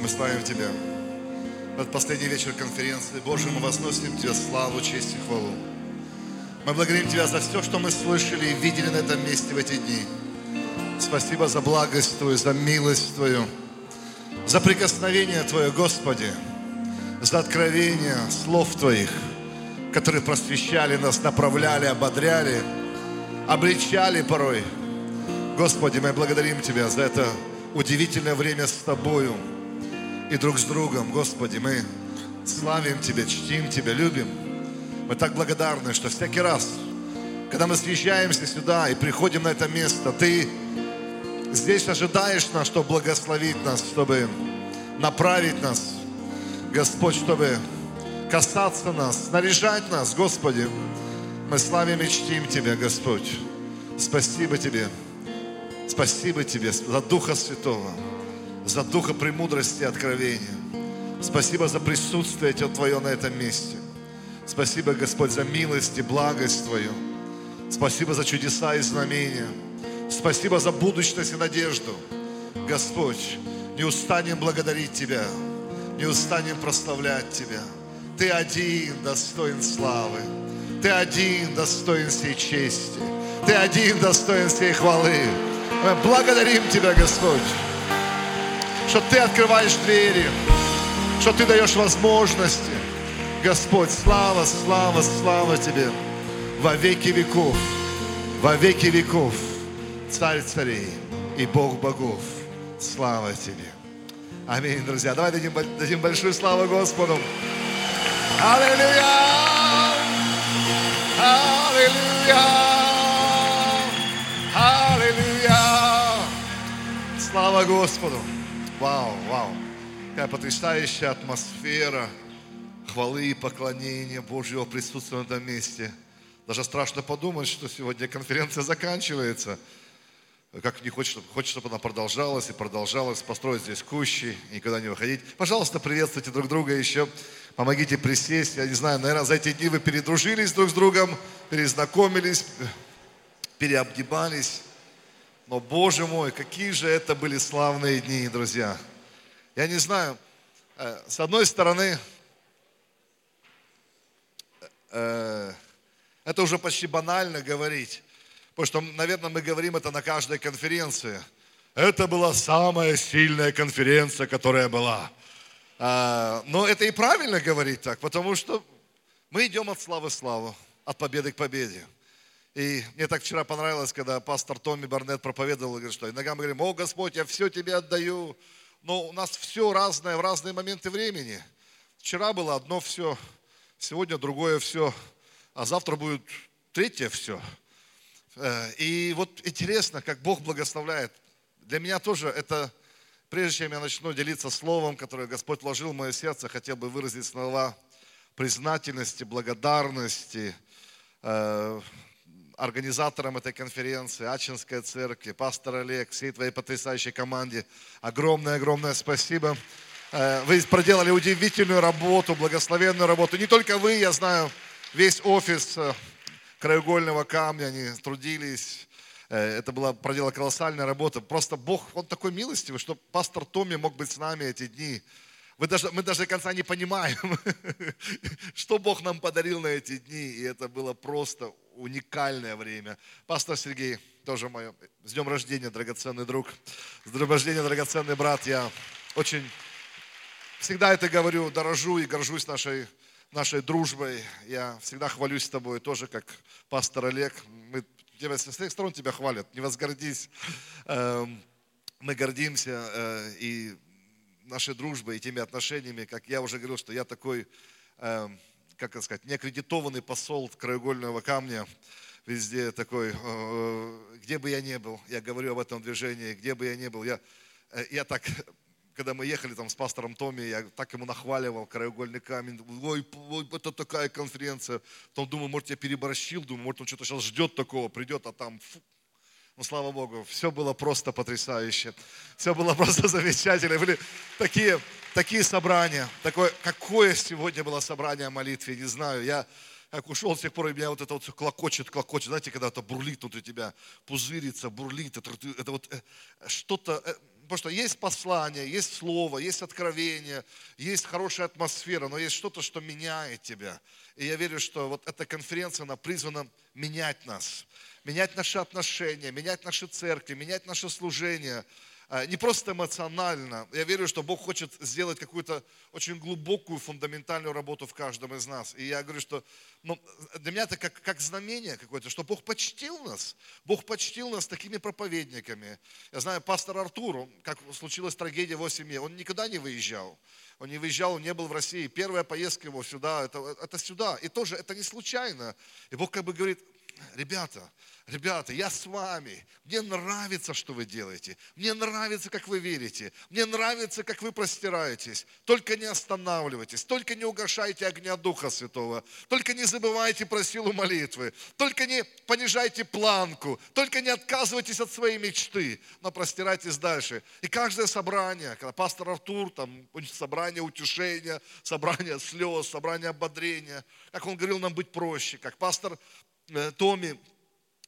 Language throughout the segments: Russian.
Мы славим Тебя. Этот последний вечер конференции, Боже, мы возносим Тебе славу, честь и хвалу. Мы благодарим Тебя за все, что мы слышали и видели на этом месте в эти дни. Спасибо за благость Твою, за милость Твою, за прикосновение Твое, Господи, за откровение слов Твоих, которые просвещали нас, направляли, ободряли, обличали порой. Господи, мы благодарим Тебя за это удивительное время с Тобою и друг с другом. Господи, мы славим Тебя, чтим Тебя, любим. Мы так благодарны, что всякий раз, когда мы съезжаемся сюда и приходим на это место, Ты здесь ожидаешь нас, чтобы благословить нас, чтобы направить нас, Господь, чтобы касаться нас, снаряжать нас, Господи. Мы славим и чтим Тебя, Господь. Спасибо Тебе. Спасибо Тебе за Духа Святого, за Духа премудрости и откровения. Спасибо за присутствие Твое на этом месте. Спасибо, Господь, за милость и благость Твою. Спасибо за чудеса и знамения. Спасибо за будущность и надежду. Господь, не устанем благодарить Тебя, не устанем прославлять Тебя. Ты один достоин славы. Ты один достоин всей чести. Ты один достоин всей хвалы. Мы благодарим Тебя, Господь, что Ты открываешь двери, что Ты даешь возможности. Господь, слава, слава, слава Тебе во веки веков, во веки веков, Царь царей и Бог богов. Слава Тебе. Аминь, друзья. Давай дадим, дадим большую славу Господу. Аллилуйя! Аллилуйя! Аллилуйя! Слава Господу! Вау, вау! Какая потрясающая атмосфера хвалы и поклонения Божьего присутствия на этом месте. Даже страшно подумать, что сегодня конференция заканчивается. Как не хочется, хочется, чтобы она продолжалась и продолжалась, построить здесь кущи, никогда не выходить. Пожалуйста, приветствуйте друг друга еще, помогите присесть. Я не знаю, наверное, за эти дни вы передружились друг с другом, перезнакомились, переобнимались. Но, Боже мой, какие же это были славные дни, друзья. Я не знаю, э, с одной стороны, э, это уже почти банально говорить, потому что, наверное, мы говорим это на каждой конференции. Это была самая сильная конференция, которая была. Но это и правильно говорить так, потому что мы идем от славы к славу, от победы к победе. И мне так вчера понравилось, когда пастор Томми Барнетт проповедовал, говорит, что иногда мы говорим, о Господь, я все тебе отдаю. Но у нас все разное в разные моменты времени. Вчера было одно все, сегодня другое все, а завтра будет третье все. Э, и вот интересно, как Бог благословляет. Для меня тоже это, прежде чем я начну делиться словом, которое Господь вложил в мое сердце, хотел бы выразить слова признательности, благодарности э, организаторам этой конференции, Ачинской церкви, пастор Олег, всей твоей потрясающей команде. Огромное-огромное спасибо. Э, вы проделали удивительную работу, благословенную работу. Не только вы, я знаю, весь офис э, краеугольного камня, они трудились. Э, это была проделана колоссальная работа. Просто Бог, Он такой милостивый, что пастор Томми мог быть с нами эти дни. Мы даже, мы даже до конца не понимаем, что Бог нам подарил на эти дни. И это было просто уникальное время. Пастор Сергей, тоже мое. С днем рождения, драгоценный друг. С днем рождения, драгоценный брат. Я очень всегда это говорю, дорожу и горжусь нашей, нашей дружбой. Я всегда хвалюсь с тобой, тоже как пастор Олег. Мы, тебя с всех сторон тебя хвалят, не возгордись. Эм, мы гордимся э, и нашей дружбой, и теми отношениями, как я уже говорил, что я такой, эм, как это сказать, неаккредитованный посол краеугольного камня, везде такой, где бы я ни был, я говорю об этом движении, где бы я ни был, я, э, я так когда мы ехали там с пастором Томми, я так ему нахваливал краеугольный камень. Ой, ой, это такая конференция. Потом думаю, может, я переборщил, думаю, может, он что-то сейчас ждет такого, придет, а там, фу. Ну, слава Богу, все было просто потрясающе. Все было просто замечательно. Были такие, такие собрания. Такое, какое сегодня было собрание о молитве, не знаю. Я как ушел с тех пор, и меня вот это вот все клокочет, клокочет. Знаете, когда это бурлит, у тебя пузырится, бурлит. Это, это вот э, что-то, э, потому что есть послание, есть слово, есть откровение, есть хорошая атмосфера, но есть что-то, что меняет тебя. И я верю, что вот эта конференция, она призвана менять нас, менять наши отношения, менять наши церкви, менять наше служение – а, не просто эмоционально. Я верю, что Бог хочет сделать какую-то очень глубокую, фундаментальную работу в каждом из нас. И я говорю, что ну, для меня это как, как знамение какое-то, что Бог почтил нас. Бог почтил нас такими проповедниками. Я знаю, пастор Артур, как случилась трагедия в его семье, он никогда не выезжал. Он не выезжал, он не был в России. Первая поездка его сюда, это, это сюда. И тоже это не случайно. И Бог как бы говорит, ребята, ребята, я с вами. Мне нравится, что вы делаете. Мне нравится, как вы верите. Мне нравится, как вы простираетесь. Только не останавливайтесь. Только не угошайте огня Духа Святого. Только не забывайте про силу молитвы. Только не понижайте планку. Только не отказывайтесь от своей мечты. Но простирайтесь дальше. И каждое собрание, когда пастор Артур, там собрание утешения, собрание слез, собрание ободрения, как он говорил нам быть проще, как пастор Томи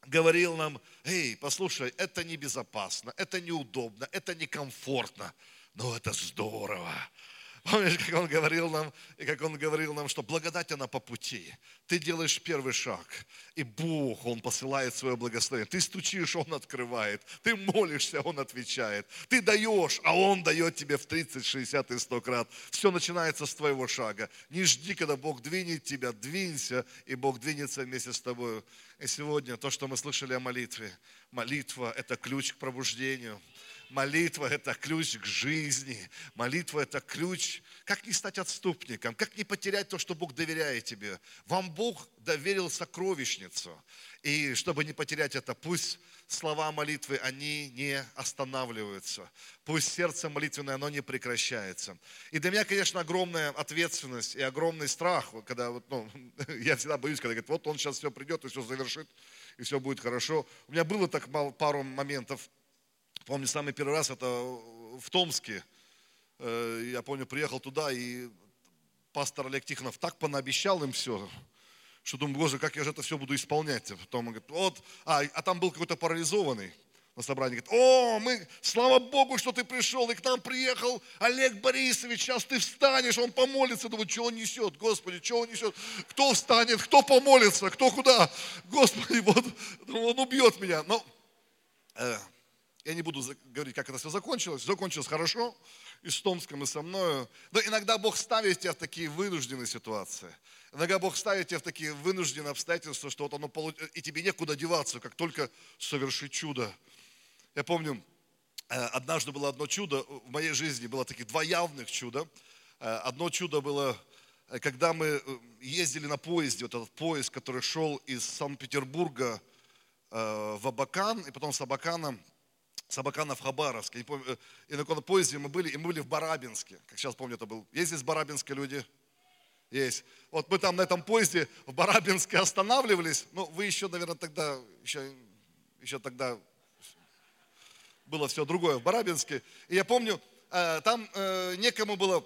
говорил нам, эй, послушай, это небезопасно, это неудобно, это некомфортно, но это здорово. Помнишь, как он говорил нам, и как он говорил нам, что благодать она по пути. Ты делаешь первый шаг, и Бог, Он посылает свое благословение. Ты стучишь, Он открывает. Ты молишься, Он отвечает. Ты даешь, а Он дает тебе в 30, 60 и 100 крат. Все начинается с твоего шага. Не жди, когда Бог двинет тебя, двинься, и Бог двинется вместе с тобой. И сегодня то, что мы слышали о молитве. Молитва – это ключ к пробуждению. Молитва – это ключ к жизни. Молитва – это ключ, как не стать отступником, как не потерять то, что Бог доверяет тебе. Вам Бог доверил сокровищницу. И чтобы не потерять это, пусть слова молитвы, они не останавливаются. Пусть сердце молитвенное, оно не прекращается. И для меня, конечно, огромная ответственность и огромный страх, когда вот, ну, я всегда боюсь, когда говорят, вот он сейчас все придет и все завершит, и все будет хорошо. У меня было так пару моментов, Помню, самый первый раз это в Томске. Э, я помню, приехал туда, и пастор Олег Тихонов так понаобещал им все, что думаю, боже, как я же это все буду исполнять. Потом он говорит, вот, а, а там был какой-то парализованный на собрании. Говорит, о, мы, слава Богу, что ты пришел, и к нам приехал Олег Борисович, сейчас ты встанешь, он помолится. Думаю, что он несет, Господи, что он несет? Кто встанет, кто помолится, кто куда? Господи, вот, он убьет меня. Но э, я не буду говорить, как это все закончилось. Закончилось хорошо, и с Томском, и со мною. Но иногда Бог ставит тебя в такие вынужденные ситуации. Иногда Бог ставит тебя в такие вынужденные обстоятельства, что вот оно и тебе некуда деваться, как только совершить чудо. Я помню, э, однажды было одно чудо в моей жизни, было таких два явных чуда. Э, одно чудо было, э, когда мы ездили на поезде, вот этот поезд, который шел из Санкт-Петербурга в Абакан, и потом с Абакана Сабакана в Хабаровске. И, помню, и на поезде мы были, и мы были в Барабинске. Как сейчас помню, это был. Есть здесь барабинские люди? Есть. Вот мы там на этом поезде в Барабинске останавливались. Ну, вы еще, наверное, тогда, еще, еще тогда было все другое в Барабинске. И я помню, э, там э, некому было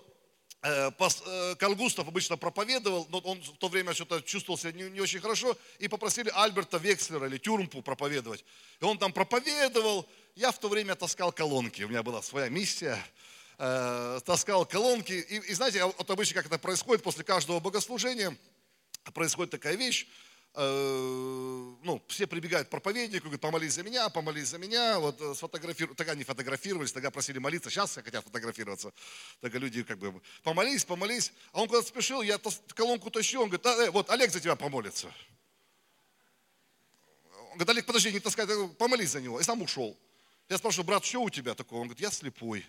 Э, э, Карл Густав обычно проповедовал, но он в то время что-то чувствовал себя не, не очень хорошо, и попросили Альберта Векслера или Тюрмпу проповедовать. И он там проповедовал, я в то время таскал колонки, у меня была своя миссия, э, таскал колонки. И, и знаете, вот обычно как это происходит после каждого богослужения, происходит такая вещь, Э, ну, все прибегают к проповеднику, говорят, помолись за меня, помолись за меня, вот э, сфотографировали, тогда не фотографировались, тогда просили молиться, сейчас хотят фотографироваться, тогда люди как бы, помолись, помолись, а он куда-то спешил, я колонку тащу, он говорит, э, вот Олег за тебя помолится. Он говорит, Олег, подожди, не таскай, помолись за него, и сам ушел. Я спрашиваю, брат, что у тебя такого? Он говорит, я слепой.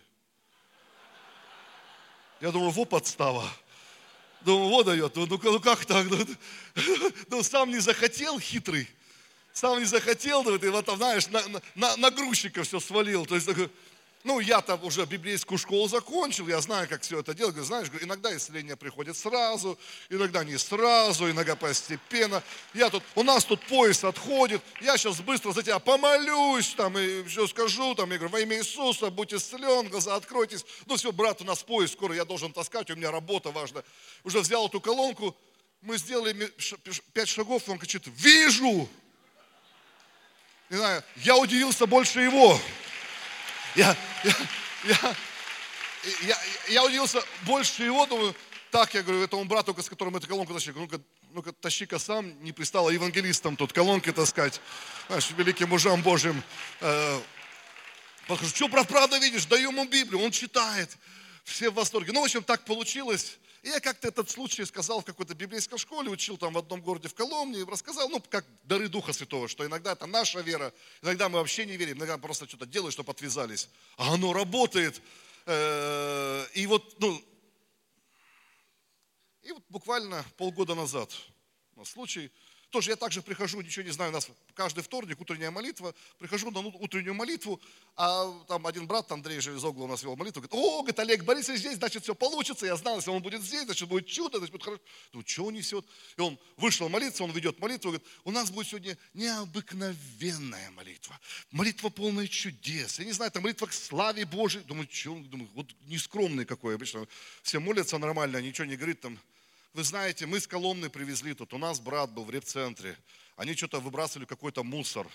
Я думаю, во подстава. Думаю, вот дает, ну, ну, как так? Ну, ну сам не захотел, хитрый. Сам не захотел, ну, ты вот знаешь, на, на, на грузчика все свалил. То есть, ну, я-то уже библейскую школу закончил, я знаю, как все это делать. Знаешь, иногда исцеление приходит сразу, иногда не сразу, иногда постепенно. Я тут, у нас тут поезд отходит, я сейчас быстро за тебя помолюсь, там, и все скажу, там, я говорю, во имя Иисуса, будь исцелен, глаза откройтесь. Ну, все, брат, у нас поезд скоро, я должен таскать, у меня работа важная. Уже взял эту колонку, мы сделали пять шагов, он кричит, вижу! Не знаю, я удивился больше его. Я, я, Я, я, удивился больше его, думаю, так, я говорю, этому брату, с которым эту колонку тащил, ну-ка, ну-ка, тащи-ка сам, не пристало евангелистам тут колонки таскать, знаешь, великим мужам Божьим. Э, подхожу, что, правда видишь? Даю ему Библию, он читает, все в восторге. Ну, в общем, так получилось. И я как-то этот случай сказал в какой-то библейской школе, учил там в одном городе в Коломне, рассказал, ну, как дары Духа Святого, что иногда это наша вера, иногда мы вообще не верим, иногда просто что-то делаем, чтобы отвязались. А оно работает. Э, и вот, ну, и вот буквально полгода назад случай, тоже я также прихожу, ничего не знаю, у нас каждый вторник утренняя молитва, прихожу на утреннюю молитву, а там один брат, Андрей Железогло у нас вел молитву, говорит, о, говорит, Олег Борисович здесь, значит, все получится, я знал, если он будет здесь, значит, будет чудо, значит, будет хорошо. Ну, что он несет? И он вышел молиться, он ведет молитву, говорит, у нас будет сегодня необыкновенная молитва, молитва полная чудес, я не знаю, это молитва к славе Божией. Думаю, что он, думаю, вот нескромный какой, обычно все молятся нормально, ничего не говорит там, вы знаете, мы с Коломны привезли тут, у нас брат был в репцентре, они что-то выбрасывали какой-то мусор,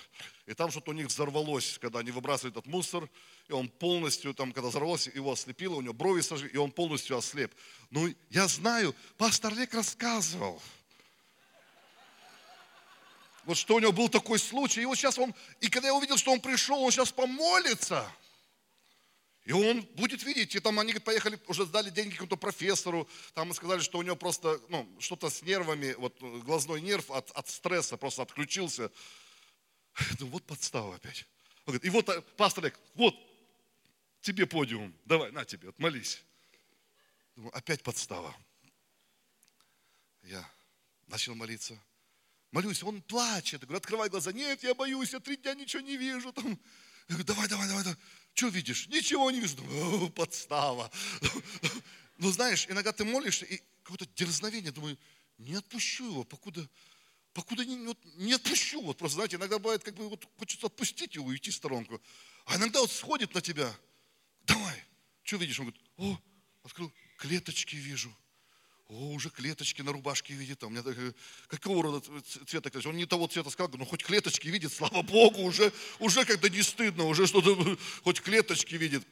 и там что-то у них взорвалось, когда они выбрасывали этот мусор, и он полностью, там, когда взорвалось, его ослепило, у него брови сожгли, и он полностью ослеп. Ну, я знаю, пастор Лек рассказывал, вот что у него был такой случай, и вот сейчас он, и когда я увидел, что он пришел, он сейчас помолится – и он будет видеть, и там они поехали, уже сдали деньги какому-то профессору, там сказали, что у него просто ну, что-то с нервами, вот глазной нерв от, от стресса просто отключился. Ну вот подстава опять. Он говорит, и вот э, пастор Олег, вот тебе подиум, давай, на тебе, отмолись. Думаю, опять подстава. Я начал молиться. Молюсь, он плачет. Я говорю, открывай глаза. Нет, я боюсь, я три дня ничего не вижу. Там. Я говорю, давай, давай, давай. давай. Что видишь? Ничего не вижу. Подстава. Ну, знаешь, иногда ты молишься, и какое-то дерзновение, думаю, не отпущу его, покуда, покуда не, вот, не отпущу. Вот просто, знаете, иногда бывает, как бы вот хочется отпустить его, уйти в сторонку. А иногда вот сходит на тебя. Давай. Что видишь? Он говорит, о, открыл, клеточки вижу. О, уже клеточки на рубашке видит. А у меня так, какого рода цвета клеточки? Он не того цвета сказал, но хоть клеточки видит, слава Богу, уже, уже когда не стыдно, уже что-то, хоть клеточки видит.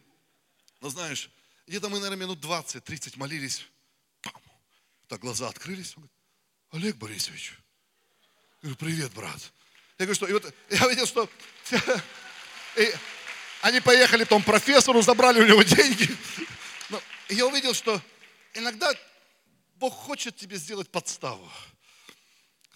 Но знаешь, где-то мы, наверное, минут 20-30 молились. Пам! Так глаза открылись. Он говорит, Олег Борисович. Я говорю, привет, брат. Я говорю, что, и вот я видел, что и они поехали тому профессору, забрали у него деньги. Но я увидел, что иногда Бог хочет тебе сделать подставу,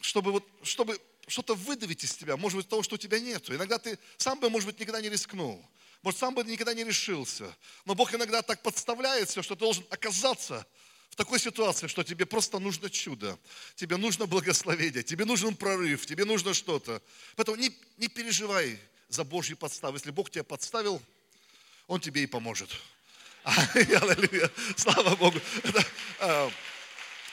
чтобы, вот, чтобы что-то выдавить из тебя, может быть, того, что у тебя нету. Иногда ты сам бы, может быть, никогда не рискнул, может, сам бы никогда не решился. Но Бог иногда так подставляет все, что ты должен оказаться в такой ситуации, что тебе просто нужно чудо, тебе нужно благословение, тебе нужен прорыв, тебе нужно что-то. Поэтому не, не переживай за Божьи подставы. Если Бог тебя подставил, Он тебе и поможет. Аллилуйя. Слава Богу.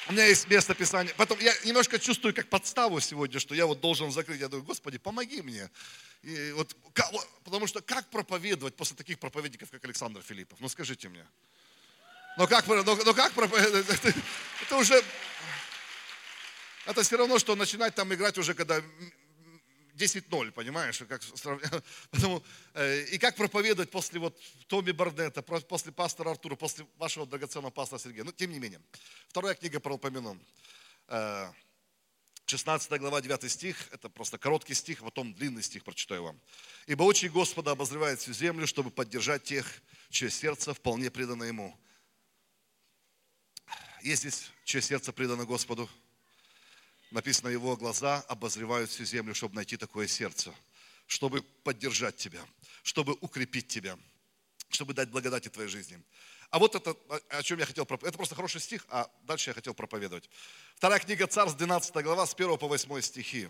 У меня есть место Писания. Потом я немножко чувствую как подставу сегодня, что я вот должен закрыть. Я думаю, Господи, помоги мне. И вот, потому что как проповедовать после таких проповедников, как Александр Филиппов? Ну скажите мне. Но как, но, но как проповедовать? Это, это уже... Это все равно, что начинать там играть уже, когда 10-0, понимаешь? Как, потому, э, и как проповедовать после вот Томи Барнета, после пастора Артура, после вашего драгоценного пастора Сергея. Но тем не менее. Вторая книга про Алпоменон. 16 глава, 9 стих, это просто короткий стих, а потом длинный стих прочитаю вам. «Ибо очи Господа обозревает всю землю, чтобы поддержать тех, чье сердце вполне предано Ему». Есть здесь, чье сердце предано Господу? Написано, его глаза обозревают всю землю, чтобы найти такое сердце, чтобы поддержать тебя, чтобы укрепить тебя, чтобы дать благодати твоей жизни. А вот это, о чем я хотел проповедовать. Это просто хороший стих, а дальше я хотел проповедовать. Вторая книга Царств, 12 глава, с 1 по 8 стихи.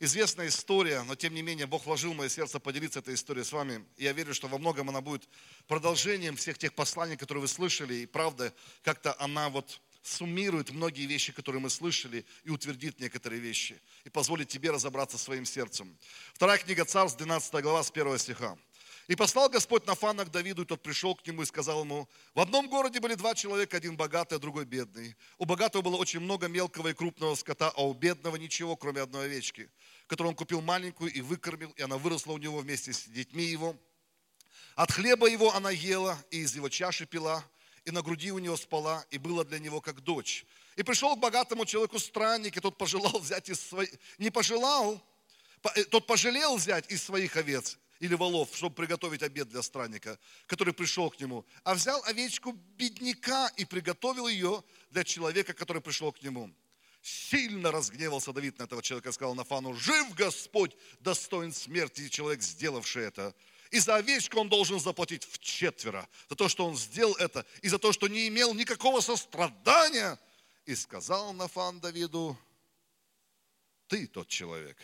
Известная история, но тем не менее Бог вложил в мое сердце поделиться этой историей с вами. И я верю, что во многом она будет продолжением всех тех посланий, которые вы слышали. И правда, как-то она вот суммирует многие вещи, которые мы слышали, и утвердит некоторые вещи, и позволит тебе разобраться своим сердцем. Вторая книга Царств, 12 глава, с 1 стиха. «И послал Господь Нафана к Давиду, и тот пришел к нему и сказал ему, в одном городе были два человека, один богатый, а другой бедный. У богатого было очень много мелкого и крупного скота, а у бедного ничего, кроме одной овечки, которую он купил маленькую и выкормил, и она выросла у него вместе с детьми его. От хлеба его она ела, и из его чаши пила, и на груди у него спала, и была для него как дочь. И пришел к богатому человеку странник, и тот пожелал взять из своих, не пожелал, э, тот пожалел взять из своих овец или волов, чтобы приготовить обед для странника, который пришел к нему, а взял овечку бедняка и приготовил ее для человека, который пришел к нему. Сильно разгневался Давид на этого человека, сказал Нафану, жив Господь, достоин смерти человек, сделавший это. И за овечку он должен заплатить в четверо, за то, что он сделал это, и за то, что не имел никакого сострадания. И сказал Нафан Давиду, ты тот человек.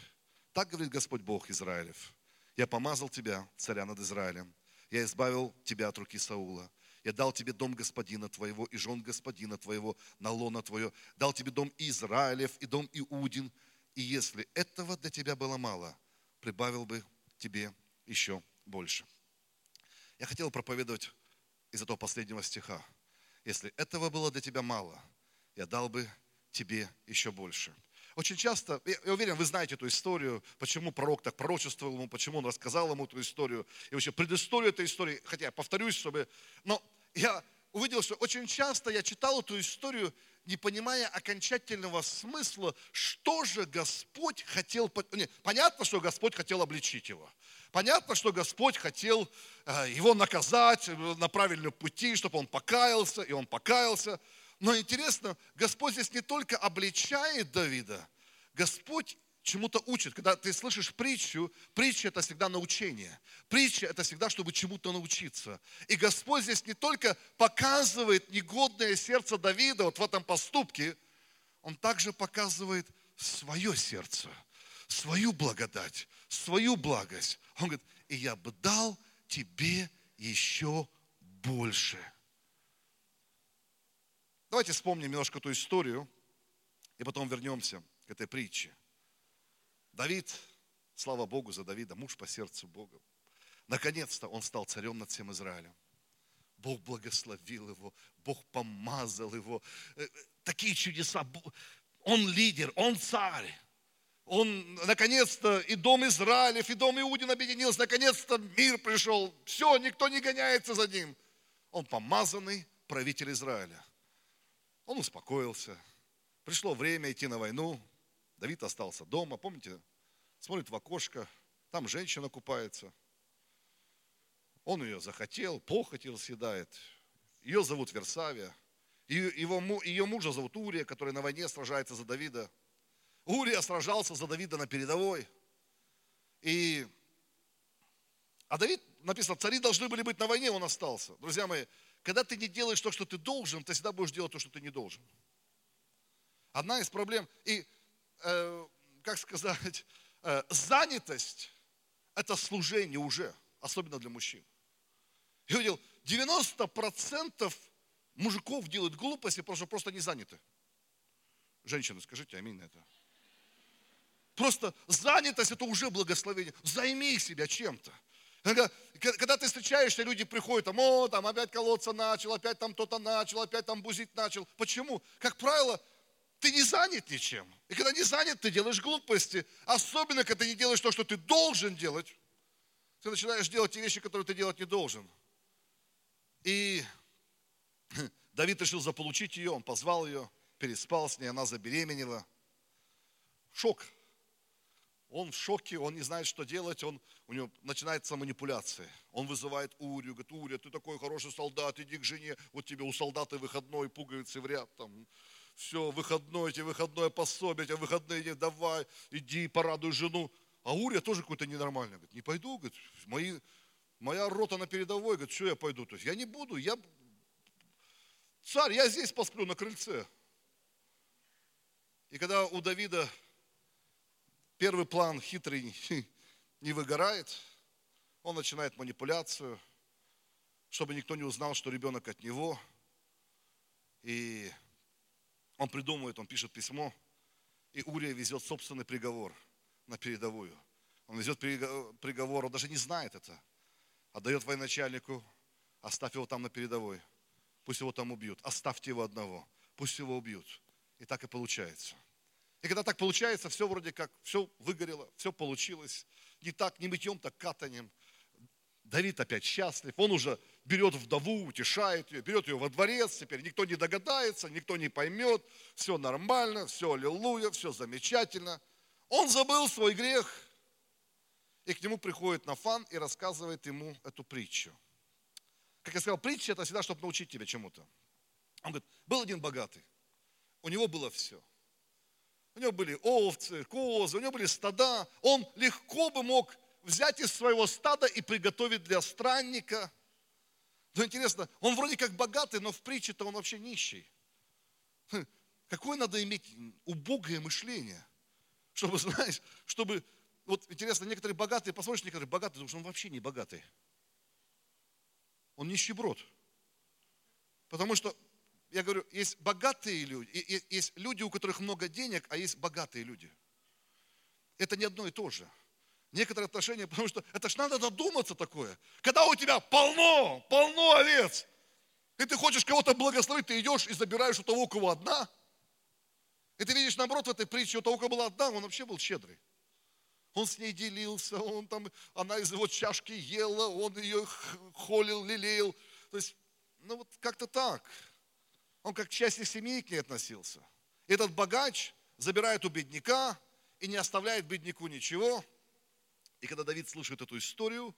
Так говорит Господь Бог Израилев. Я помазал тебя, царя над Израилем. Я избавил тебя от руки Саула. Я дал тебе дом господина твоего и жен господина твоего на лона твое. Дал тебе дом Израилев и дом Иудин. И если этого для тебя было мало, прибавил бы тебе еще больше. Я хотел проповедовать из этого последнего стиха. Если этого было для тебя мало, я дал бы тебе еще больше. Очень часто, я уверен, вы знаете эту историю, почему пророк так пророчествовал ему, почему он рассказал ему эту историю, и вообще предысторию этой истории, хотя я повторюсь, чтобы... Но я увидел, что очень часто я читал эту историю, не понимая окончательного смысла, что же Господь хотел... Нет, понятно, что Господь хотел обличить его. Понятно, что Господь хотел э, его наказать на правильном пути, чтобы он покаялся, и он покаялся. Но интересно, Господь здесь не только обличает Давида, Господь чему-то учит. Когда ты слышишь притчу, притча это всегда научение. Притча это всегда, чтобы чему-то научиться. И Господь здесь не только показывает негодное сердце Давида вот в этом поступке, Он также показывает свое сердце, свою благодать, свою благость. Он говорит, и я бы дал тебе еще больше. Давайте вспомним немножко эту историю, и потом вернемся к этой притче. Давид, слава Богу за Давида, муж по сердцу Бога. Наконец-то он стал царем над всем Израилем. Бог благословил его, Бог помазал его. Э, такие чудеса. Он лидер, он царь. Он, наконец-то, и дом Израилев, и дом Иудин объединился. Наконец-то мир пришел. Все, никто не гоняется за ним. Он помазанный правитель Израиля. Он успокоился. Пришло время идти на войну. Давид остался дома. Помните, смотрит в окошко, там женщина купается. Он ее захотел, похотел съедает. Ее зовут Версавия. Его, ее мужа зовут Урия, который на войне сражается за Давида. Урия сражался за Давида на передовой. И, а Давид, написано, цари должны были быть на войне, он остался. Друзья мои, когда ты не делаешь то, что ты должен, ты всегда будешь делать то, что ты не должен. Одна из проблем, и, э, как сказать, э, занятость – это служение уже, особенно для мужчин. Я видел, 90% мужиков делают глупости, потому что просто не заняты. Женщины, скажите аминь на это. Просто занятость – это уже благословение. Займи себя чем-то. Когда ты встречаешься, люди приходят, там, о, там опять колоться начал, опять там кто-то начал, опять там бузить начал. Почему? Как правило, ты не занят ничем. И когда не занят, ты делаешь глупости. Особенно, когда ты не делаешь то, что ты должен делать. Ты начинаешь делать те вещи, которые ты делать не должен. И Давид решил заполучить ее, он позвал ее, переспал с ней, она забеременела. Шок. Он в шоке, он не знает, что делать, он, у него начинается манипуляция. Он вызывает Урию, говорит, Урия, ты такой хороший солдат, иди к жене, вот тебе у солдата выходной, пуговицы в ряд, там, все, выходной, тебе выходное пособие, тебе выходные дни, давай, иди, порадуй жену. А Урия тоже какой-то ненормальный, говорит, не пойду, говорит, мои, моя рота на передовой, говорит, что я пойду, то есть я не буду, я, царь, я здесь посплю на крыльце. И когда у Давида первый план хитрый не выгорает, он начинает манипуляцию, чтобы никто не узнал, что ребенок от него. И он придумывает, он пишет письмо, и Урия везет собственный приговор на передовую. Он везет приговор, он даже не знает это. Отдает военачальнику, оставь его там на передовой. Пусть его там убьют. Оставьте его одного. Пусть его убьют. И так и получается. И когда так получается, все вроде как, все выгорело, все получилось. Не так, не мытьем, так катанием. Давид опять счастлив, он уже берет вдову, утешает ее, берет ее во дворец, теперь никто не догадается, никто не поймет, все нормально, все аллилуйя, все замечательно. Он забыл свой грех, и к нему приходит Нафан и рассказывает ему эту притчу. Как я сказал, притча это всегда, чтобы научить тебя чему-то. Он говорит, был один богатый, у него было все. У него были овцы, козы, у него были стада. Он легко бы мог взять из своего стада и приготовить для странника. Но интересно, он вроде как богатый, но в притче-то он вообще нищий. Хм, какое надо иметь убогое мышление, чтобы, знаешь, чтобы... Вот интересно, некоторые богатые, посмотришь, некоторые богатые, потому что он вообще не богатый. Он нищеброд. Потому что, я говорю, есть богатые люди, есть люди, у которых много денег, а есть богатые люди. Это не одно и то же некоторые отношения, потому что это ж надо додуматься такое. Когда у тебя полно, полно овец, и ты хочешь кого-то благословить, ты идешь и забираешь у того, у кого одна. И ты видишь, наоборот, в этой притче, у того, у кого была одна, он вообще был щедрый. Он с ней делился, он там, она из его чашки ела, он ее холил, лелеял. То есть, ну вот как-то так. Он как к части семьи к ней относился. Этот богач забирает у бедняка и не оставляет бедняку ничего – и когда Давид слышит эту историю,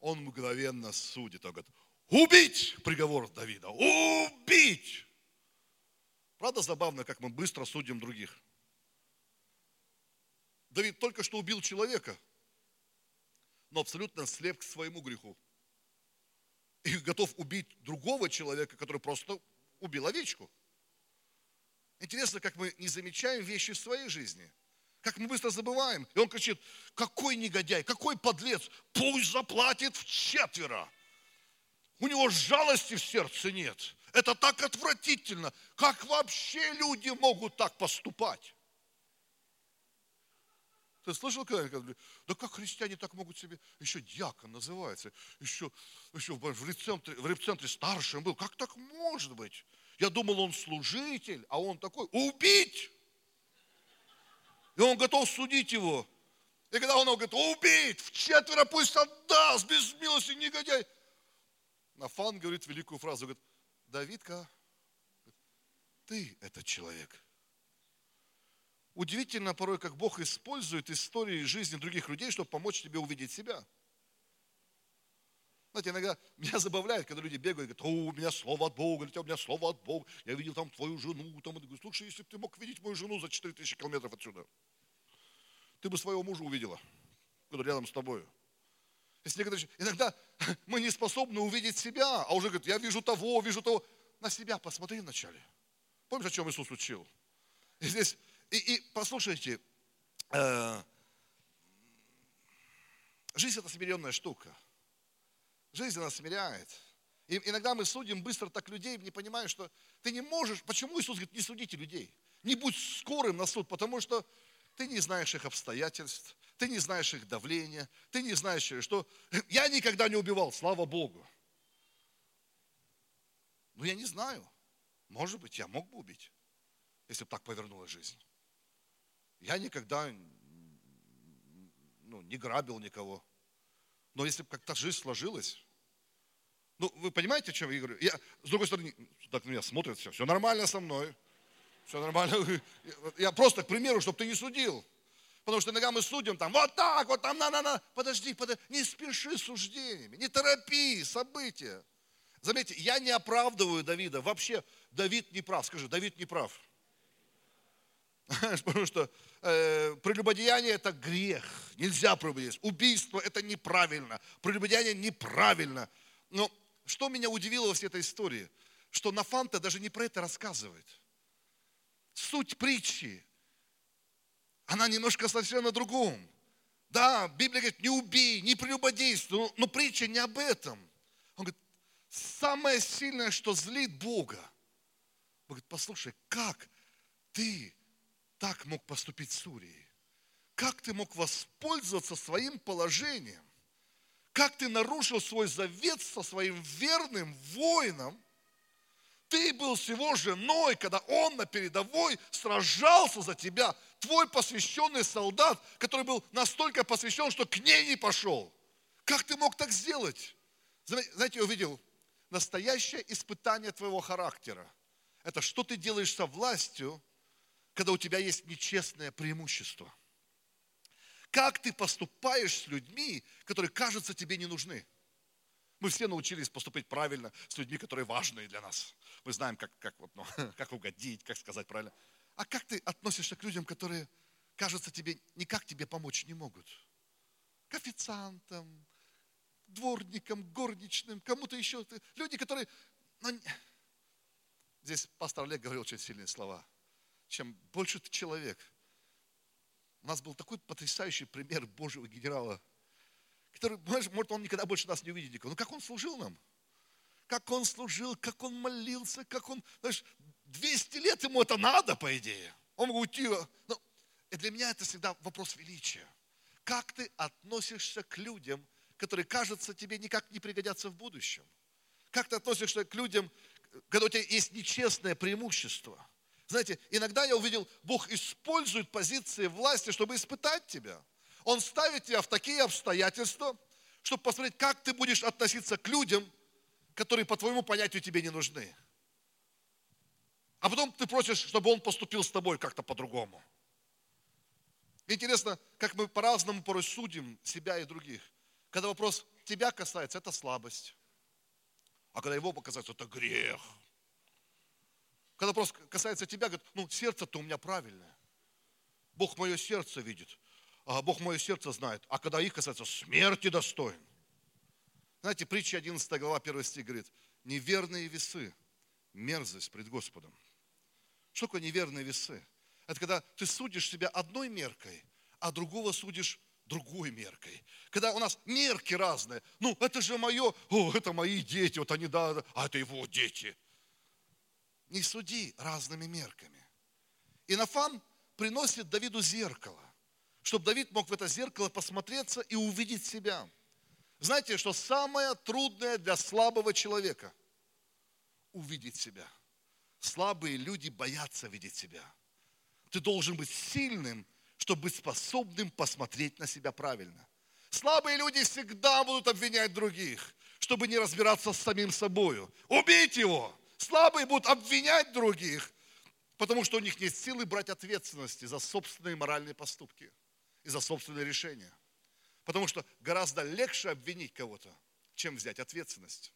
он мгновенно судит. Он говорит, убить! Приговор Давида. Убить! Правда забавно, как мы быстро судим других. Давид только что убил человека, но абсолютно слеп к своему греху. И готов убить другого человека, который просто убил овечку. Интересно, как мы не замечаем вещи в своей жизни – как мы быстро забываем. И он кричит, какой негодяй, какой подлец, пусть заплатит в четверо. У него жалости в сердце нет. Это так отвратительно. Как вообще люди могут так поступать? Ты слышал когда-нибудь? Да как христиане так могут себе, еще дьякон называется, еще, еще в репцентре, в репцентре старшим был. Как так может быть? Я думал, он служитель, а он такой, убить! И он готов судить его. И когда он говорит, убить, в четверо пусть отдаст, без милости негодяй. Нафан говорит великую фразу, говорит, Давидка, ты этот человек. Удивительно порой, как Бог использует истории жизни других людей, чтобы помочь тебе увидеть себя. Знаете, иногда меня забавляет, когда люди бегают и говорят, о, у меня слово от Бога, у меня слово от Бога, я видел там твою жену, там, и говорю, слушай, если бы ты мог видеть мою жену за 4000 километров отсюда, ты бы своего мужа увидела, который рядом с тобой. Если некоторые, иногда мы не способны увидеть себя, а уже говорят, я вижу того, вижу того. На себя посмотри вначале. Помнишь, о чем Иисус учил? И здесь, и, и послушайте, э, жизнь это смиренная штука. Жизнь нас смиряет. И иногда мы судим быстро так людей, не понимая, что ты не можешь. Почему Иисус говорит, не судите людей? Не будь скорым на суд, потому что ты не знаешь их обстоятельств, ты не знаешь их давления, ты не знаешь, что... Я никогда не убивал, слава Богу. Но я не знаю. Может быть, я мог бы убить, если бы так повернулась жизнь. Я никогда ну, не грабил никого. Но если бы как-то жизнь сложилась, ну, вы понимаете, о чем я говорю? Я, с другой стороны, так на меня смотрят, все, все нормально со мной. Все нормально. Я просто, к примеру, чтобы ты не судил. Потому что иногда мы судим там, вот так, вот там, на-на-на. Подожди, подожди, не спеши с суждениями, не торопи события. Заметьте, я не оправдываю Давида. Вообще, Давид не прав. Скажи, Давид не прав. Потому что э, прелюбодеяние это грех. Нельзя прелюбодеять. Убийство это неправильно. Прелюбодеяние неправильно. Но что меня удивило во всей этой истории, что Нафанта даже не про это рассказывает суть притчи, она немножко совершенно другом. Да, Библия говорит, не убей, не прелюбодействуй, но, но притча не об этом. Он говорит, самое сильное, что злит Бога. Он говорит, послушай, как ты так мог поступить с Сурией? Как ты мог воспользоваться своим положением? Как ты нарушил свой завет со своим верным воином, ты был с его женой, когда он на передовой сражался за тебя. Твой посвященный солдат, который был настолько посвящен, что к ней не пошел. Как ты мог так сделать? Знаете, я увидел настоящее испытание твоего характера. Это что ты делаешь со властью, когда у тебя есть нечестное преимущество. Как ты поступаешь с людьми, которые, кажется, тебе не нужны. Мы все научились поступить правильно с людьми, которые важные для нас. Мы знаем, как, как, вот, ну, как угодить, как сказать правильно. А как ты относишься к людям, которые, кажется, тебе никак тебе помочь не могут? К официантам, дворникам, горничным, кому-то еще. Люди, которые... Ну, здесь пастор Олег говорил очень сильные слова. Чем больше ты человек. У нас был такой потрясающий пример Божьего генерала, который, может, он никогда больше нас не увидит никого. Но как он служил нам? Как он служил, как он молился, как он, знаешь, 200 лет ему это надо, по идее. Он мог уйти. Но для меня это всегда вопрос величия. Как ты относишься к людям, которые, кажется, тебе никак не пригодятся в будущем? Как ты относишься к людям, когда у тебя есть нечестное преимущество? Знаете, иногда я увидел, Бог использует позиции власти, чтобы испытать тебя. Он ставит тебя в такие обстоятельства, чтобы посмотреть, как ты будешь относиться к людям, которые по твоему понятию тебе не нужны. А потом ты просишь, чтобы он поступил с тобой как-то по-другому. Интересно, как мы по-разному порой судим себя и других. Когда вопрос тебя касается, это слабость. А когда его касается, это грех. Когда вопрос касается тебя, говорит, ну сердце-то у меня правильное. Бог мое сердце видит, а Бог мое сердце знает. А когда их касается, смерти достоин. Знаете, притча 11 глава, 1 стих говорит, неверные весы, мерзость пред Господом. Что такое неверные весы? Это когда ты судишь себя одной меркой, а другого судишь другой меркой. Когда у нас мерки разные. Ну, это же мое, о, это мои дети, вот они, да, а это его дети. Не суди разными мерками. Инофан приносит Давиду зеркало, чтобы Давид мог в это зеркало посмотреться и увидеть себя. Знаете, что самое трудное для слабого человека – увидеть себя. Слабые люди боятся видеть себя. Ты должен быть сильным, чтобы быть способным посмотреть на себя правильно. Слабые люди всегда будут обвинять других, чтобы не разбираться с самим собой. Убить его! Слабые будут обвинять других, потому что у них нет силы брать ответственности за собственные моральные поступки и за собственные решения. Потому что гораздо легче обвинить кого-то, чем взять ответственность.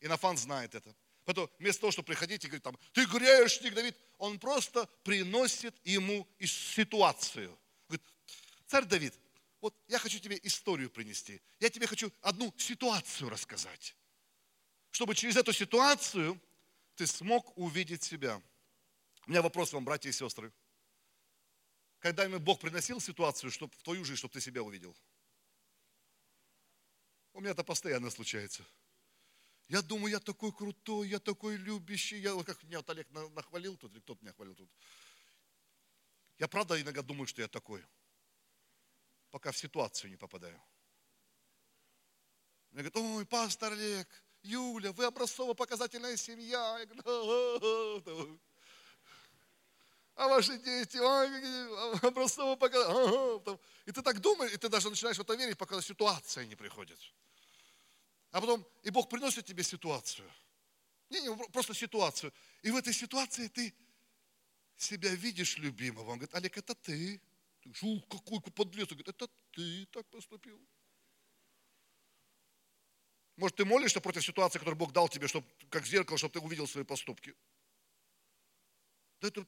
И Нафан знает это. Потом вместо того, чтобы приходить и говорить, там, ты грешник, Давид, он просто приносит ему ситуацию. Говорит, царь Давид, вот я хочу тебе историю принести. Я тебе хочу одну ситуацию рассказать. Чтобы через эту ситуацию ты смог увидеть себя. У меня вопрос вам, братья и сестры. Когда Бог приносил ситуацию чтобы, в твою жизнь, чтобы ты себя увидел? У меня это постоянно случается. Я думаю, я такой крутой, я такой любящий. Я, как меня вот Олег нахвалил тут, или кто-то меня хвалил тут. Я правда иногда думаю, что я такой. Пока в ситуацию не попадаю. Мне говорят, ой, пастор Олег, Юля, вы образцово-показательная семья. Я говорю, а ваши дети, ой, образцово-показательная. И ты так думаешь, и ты даже начинаешь в это верить, пока ситуация не приходит. А потом, и Бог приносит тебе ситуацию. Не, не, просто ситуацию. И в этой ситуации ты себя видишь любимого. Он говорит, Олег, это ты. Ты Жу, какой подлец. Он говорит, это ты так поступил. Может, ты молишься против ситуации, которую Бог дал тебе, чтобы, как зеркало, чтобы ты увидел свои поступки? Да это,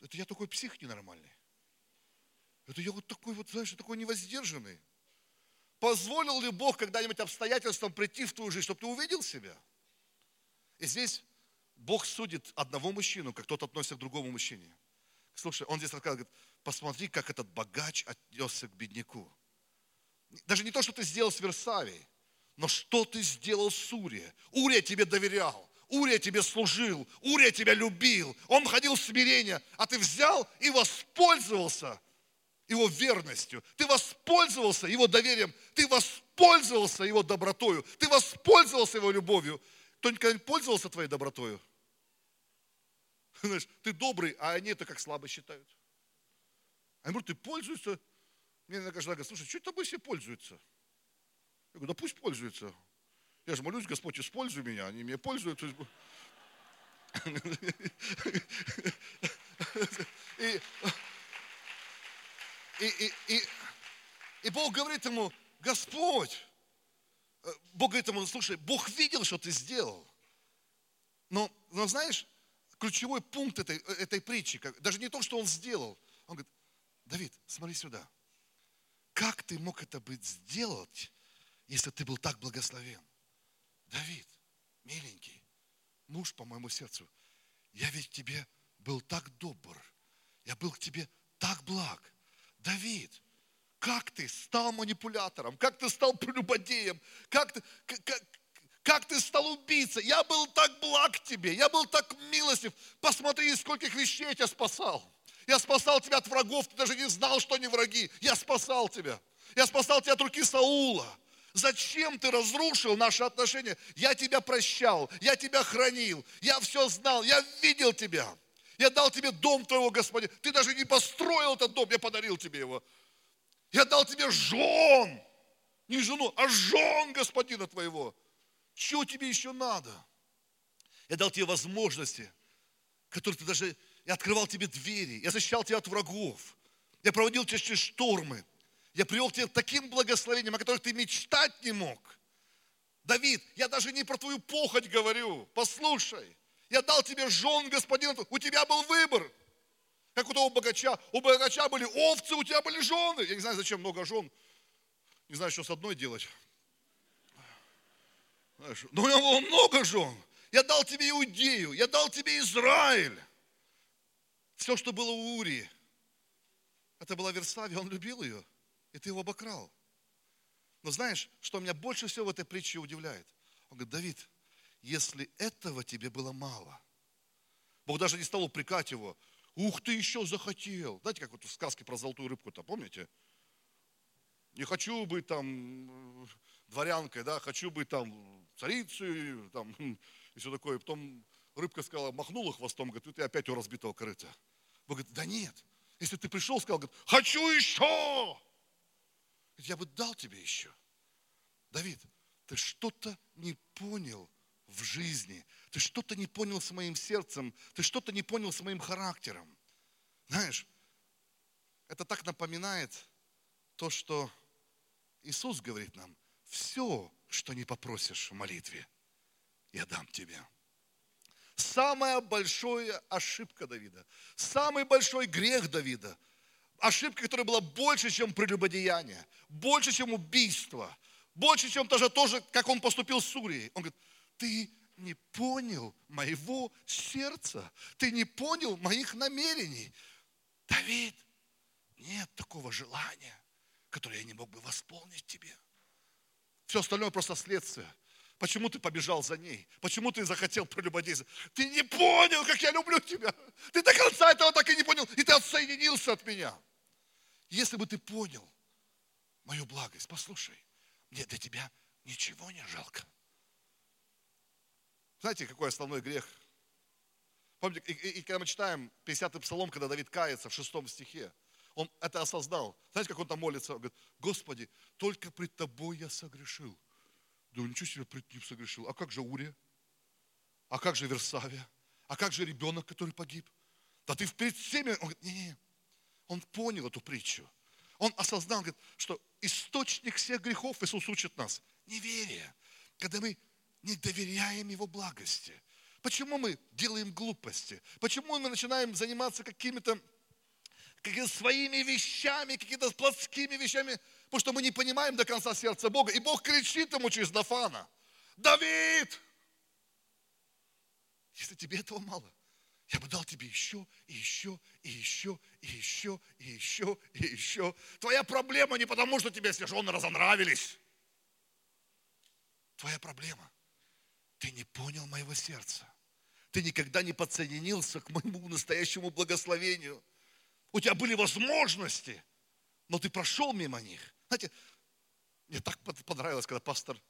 это я такой псих ненормальный. Это я вот такой вот, знаешь, такой невоздержанный. Позволил ли Бог когда-нибудь обстоятельствам прийти в твою жизнь, чтобы ты увидел себя? И здесь Бог судит одного мужчину, как тот относится к другому мужчине. Слушай, он здесь рассказывает, говорит, посмотри, как этот богач отнесся к бедняку. Даже не то, что ты сделал с Версавией, но что ты сделал с Урия. Урия тебе доверял, Урия тебе служил, Урия тебя любил, он ходил в смирение, а ты взял и воспользовался – его верностью, ты воспользовался его доверием, ты воспользовался его добротою, ты воспользовался его любовью. Кто-нибудь не пользовался твоей добротою? Знаешь, ты добрый, а они это как слабо считают. Они говорят, ты пользуешься. Мне иногда говорит, слушай, что тобой все пользуются? Я говорю, да пусть пользуется. Я же молюсь, Господь, используй меня, они меня пользуют. И, и, и, и, и Бог говорит ему, Господь, Бог говорит ему, слушай, Бог видел, что ты сделал. Но, но знаешь, ключевой пункт этой, этой притчи, даже не то, что он сделал. Он говорит, Давид, смотри сюда. Как ты мог это быть сделать, если ты был так благословен? Давид, миленький, муж по моему сердцу, я ведь тебе был так добр, я был к тебе так благ. Давид, как ты стал манипулятором, как ты стал прелюбодеем, как ты, как, как ты стал убийцей. Я был так благ тебе, я был так милостив. Посмотри, скольких вещей я тебя спасал. Я спасал тебя от врагов, ты даже не знал, что они враги. Я спасал тебя. Я спасал тебя от руки Саула. Зачем ты разрушил наши отношения? Я тебя прощал, я тебя хранил, я все знал, я видел тебя. Я дал тебе дом твоего Господина. Ты даже не построил этот дом, я подарил тебе его. Я дал тебе жен, не жену, а жен Господина твоего. Чего тебе еще надо? Я дал тебе возможности, которые ты даже... Я открывал тебе двери, я защищал тебя от врагов. Я проводил тебя через штормы. Я привел тебя таким благословениям, о которых ты мечтать не мог. Давид, я даже не про твою похоть говорю. Послушай, я дал тебе жен, господин, у тебя был выбор. Как у того богача. У богача были овцы, у тебя были жены. Я не знаю, зачем много жен. Не знаю, что с одной делать. Знаешь, но у него было много жен. Я дал тебе Иудею, я дал тебе Израиль. Все, что было у Урии, это была Версавия, он любил ее, и ты его обокрал. Но знаешь, что меня больше всего в этой притче удивляет? Он говорит, Давид, если этого тебе было мало, Бог даже не стал упрекать его, ух ты еще захотел. Знаете, как вот в сказке про золотую рыбку-то, помните? Не хочу быть там дворянкой, да, хочу быть там царицей, там, и все такое. Потом рыбка сказала, махнула хвостом, говорит, ты опять у разбитого корыта. Бог говорит, да нет, если ты пришел, сказал, говорит, хочу еще, я бы дал тебе еще. Давид, ты что-то не понял в жизни, ты что-то не понял с моим сердцем, ты что-то не понял с моим характером. Знаешь, это так напоминает то, что Иисус говорит нам, все, что не попросишь в молитве, я дам тебе. Самая большая ошибка Давида, самый большой грех Давида, ошибка, которая была больше, чем прелюбодеяние, больше, чем убийство, больше, чем даже тоже, как он поступил с Сурией. Он говорит, ты не понял моего сердца, ты не понял моих намерений. Давид, нет такого желания, которое я не мог бы восполнить тебе. Все остальное просто следствие. Почему ты побежал за ней? Почему ты захотел прелюбодействовать? Ты не понял, как я люблю тебя. Ты до конца этого так и не понял. И ты отсоединился от меня. Если бы ты понял мою благость, послушай, мне для тебя ничего не жалко. Знаете, какой основной грех? Помните, и, и, и когда мы читаем 50-й псалом, когда Давид кается в шестом стихе, он это осознал. Знаете, как он там молится? Он говорит, Господи, только пред Тобой я согрешил. Да ничего себе пред Ним согрешил. А как же Урия? А как же Версавия? А как же ребенок, который погиб? Да ты перед всеми... Он говорит, не-не, он понял эту притчу. Он осознал, говорит, что источник всех грехов Иисус учит нас. Неверие. Когда мы не доверяем Его благости. Почему мы делаем глупости? Почему мы начинаем заниматься какими-то какими своими вещами, какими-то плотскими вещами, потому что мы не понимаем до конца сердца Бога. И Бог кричит ему через Нафана, Давид, если тебе этого мало, я бы дал тебе еще, и еще, и еще, и еще, и еще, и еще. Твоя проблема не потому, что тебе все жены разонравились. Твоя проблема. Ты не понял моего сердца. Ты никогда не подсоединился к моему настоящему благословению. У тебя были возможности, но ты прошел мимо них. Знаете, мне так понравилось, когда пастор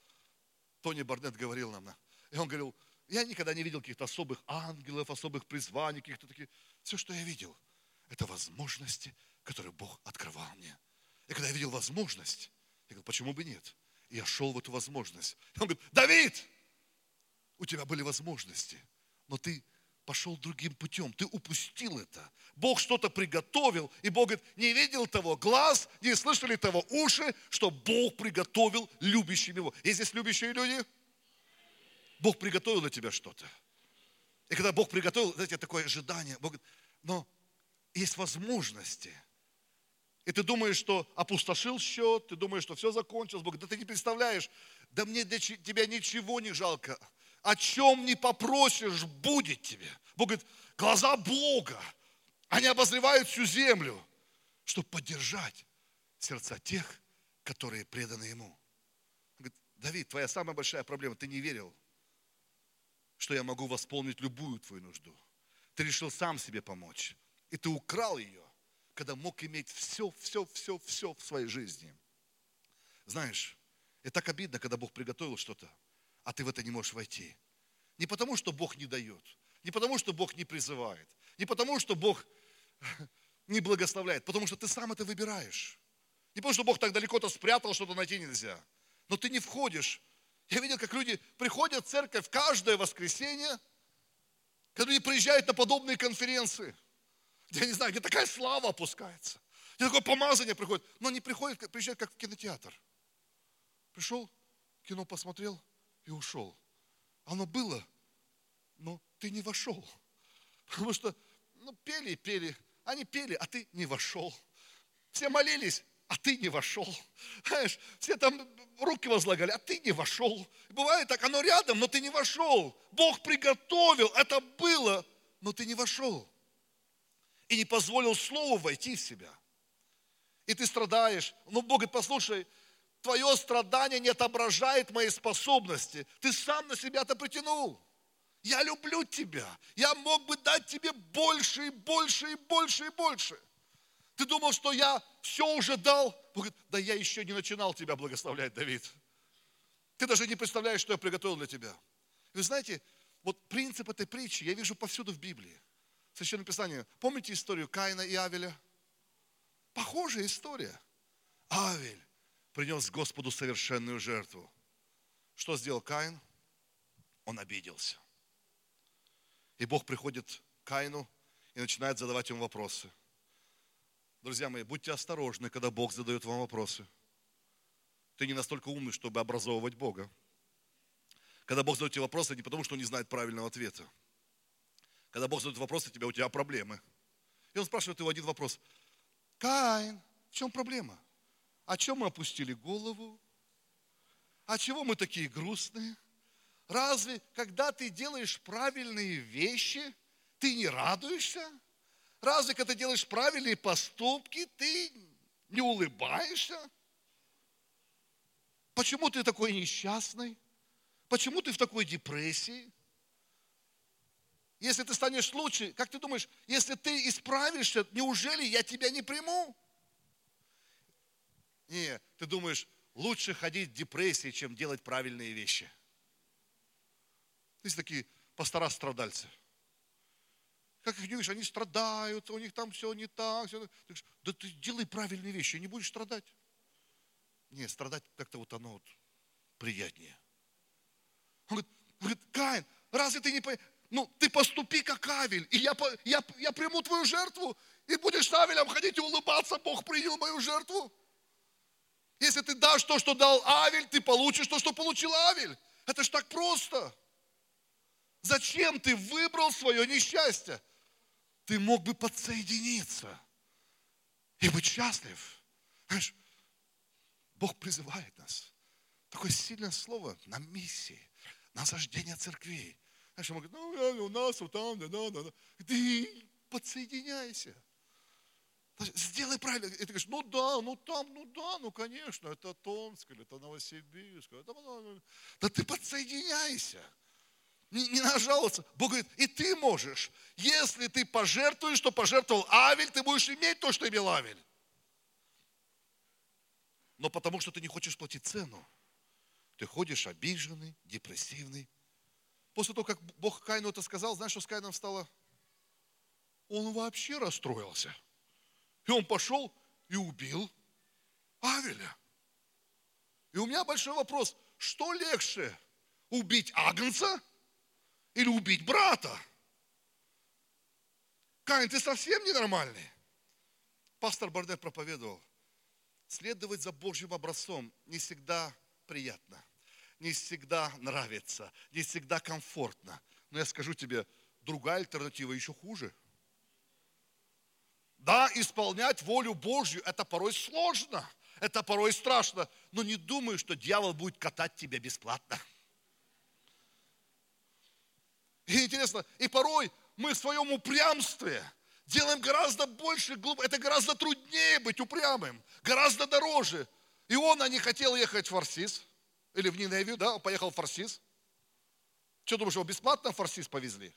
Тони Барнет говорил нам. И он говорил, я никогда не видел каких-то особых ангелов, особых призваний, каких-то таких. Все, что я видел, это возможности, которые Бог открывал мне. И когда я видел возможность, я говорю, почему бы нет? И я шел в эту возможность. Он говорит, Давид, у тебя были возможности, но ты пошел другим путем, ты упустил это. Бог что-то приготовил, и Бог говорит, не видел того глаз, не слышали того уши, что Бог приготовил любящим его. Есть здесь любящие люди? Бог приготовил для тебя что-то. И когда Бог приготовил, знаете, такое ожидание, Бог говорит, но есть возможности. И ты думаешь, что опустошил счет, ты думаешь, что все закончилось. Бог, да ты не представляешь, да мне для тебя ничего не жалко о чем не попросишь, будет тебе. Бог говорит, глаза Бога, они обозревают всю землю, чтобы поддержать сердца тех, которые преданы Ему. Он говорит, Давид, твоя самая большая проблема, ты не верил, что я могу восполнить любую твою нужду. Ты решил сам себе помочь. И ты украл ее, когда мог иметь все, все, все, все в своей жизни. Знаешь, это так обидно, когда Бог приготовил что-то, а ты в это не можешь войти. Не потому, что Бог не дает, не потому, что Бог не призывает, не потому, что Бог не благословляет, потому что ты сам это выбираешь. Не потому, что Бог так далеко-то спрятал, что-то найти нельзя. Но ты не входишь. Я видел, как люди приходят в церковь каждое воскресенье, когда люди приезжают на подобные конференции, где, я не знаю, где такая слава опускается, где такое помазание приходит. Но они приходят, приезжают как в кинотеатр. Пришел, кино посмотрел, и ушел. Оно было, но ты не вошел. Потому что, ну, пели, пели, они пели, а ты не вошел. Все молились, а ты не вошел. Знаешь, все там руки возлагали, а ты не вошел. Бывает так, оно рядом, но ты не вошел. Бог приготовил, это было, но ты не вошел. И не позволил слову войти в себя. И ты страдаешь. Но Бог говорит, послушай, твое страдание не отображает мои способности. Ты сам на себя это притянул. Я люблю тебя. Я мог бы дать тебе больше и больше и больше и больше. Ты думал, что я все уже дал? Бог говорит, да я еще не начинал тебя благословлять, Давид. Ты даже не представляешь, что я приготовил для тебя. Вы знаете, вот принцип этой притчи я вижу повсюду в Библии. В Священном Писании. Помните историю Каина и Авеля? Похожая история. Авель принес Господу совершенную жертву. Что сделал Каин? Он обиделся. И Бог приходит к Каину и начинает задавать ему вопросы. Друзья мои, будьте осторожны, когда Бог задает вам вопросы. Ты не настолько умный, чтобы образовывать Бога. Когда Бог задает тебе вопросы, не потому, что Он не знает правильного ответа. Когда Бог задает вопросы, у тебя, у тебя проблемы. И Он спрашивает его один вопрос. Каин, в чем проблема? О чем мы опустили голову? А чего мы такие грустные? Разве, когда ты делаешь правильные вещи, ты не радуешься? Разве, когда делаешь правильные поступки, ты не улыбаешься? Почему ты такой несчастный? Почему ты в такой депрессии? Если ты станешь лучше, как ты думаешь, если ты исправишься, неужели я тебя не приму? Не, ты думаешь, лучше ходить в депрессии, чем делать правильные вещи. Есть такие пастора-страдальцы. Как их не видишь, они страдают, у них там все не так. Все... Ты говоришь, да ты делай правильные вещи, не будешь страдать. Не, страдать как-то вот оно вот приятнее. Он говорит, говорит Каин, разве ты не понимаешь? Ну, ты поступи как Авель, и я, я, я приму твою жертву, и будешь Авелем ходить и улыбаться, Бог принял мою жертву. Если ты дашь то, что дал Авель, ты получишь то, что получил Авель. Это ж так просто. Зачем ты выбрал свое несчастье? Ты мог бы подсоединиться и быть счастлив. Знаешь, Бог призывает нас. Такое сильное слово на миссии, на заждение церквей. Знаешь, он говорит, ну, у нас вот там, да, да, да. Ты подсоединяйся. Сделай правильно. И ты говоришь, ну да, ну там, ну да, ну конечно, это Томск, или это Новосибирск. Это... Да ты подсоединяйся. Не, не надо жаловаться. Бог говорит, и ты можешь. Если ты пожертвуешь, что пожертвовал Авель, ты будешь иметь то, что имел Авель. Но потому что ты не хочешь платить цену, ты ходишь обиженный, депрессивный. После того, как Бог Каину это сказал, знаешь, что с Каином стало? Он вообще расстроился. И он пошел и убил Авеля. И у меня большой вопрос, что легче, убить Агнца или убить брата? Каин, ты совсем ненормальный. Пастор Бардет проповедовал, следовать за Божьим образцом не всегда приятно, не всегда нравится, не всегда комфортно. Но я скажу тебе, другая альтернатива еще хуже. Да, исполнять волю Божью, это порой сложно, это порой страшно, но не думай, что дьявол будет катать тебя бесплатно. И интересно, и порой мы в своем упрямстве делаем гораздо больше, это гораздо труднее быть упрямым, гораздо дороже. И он не хотел ехать в Фарсис, или в Ниневию, да, он поехал в Фарсис. Что думаешь, его бесплатно в Фарсис повезли?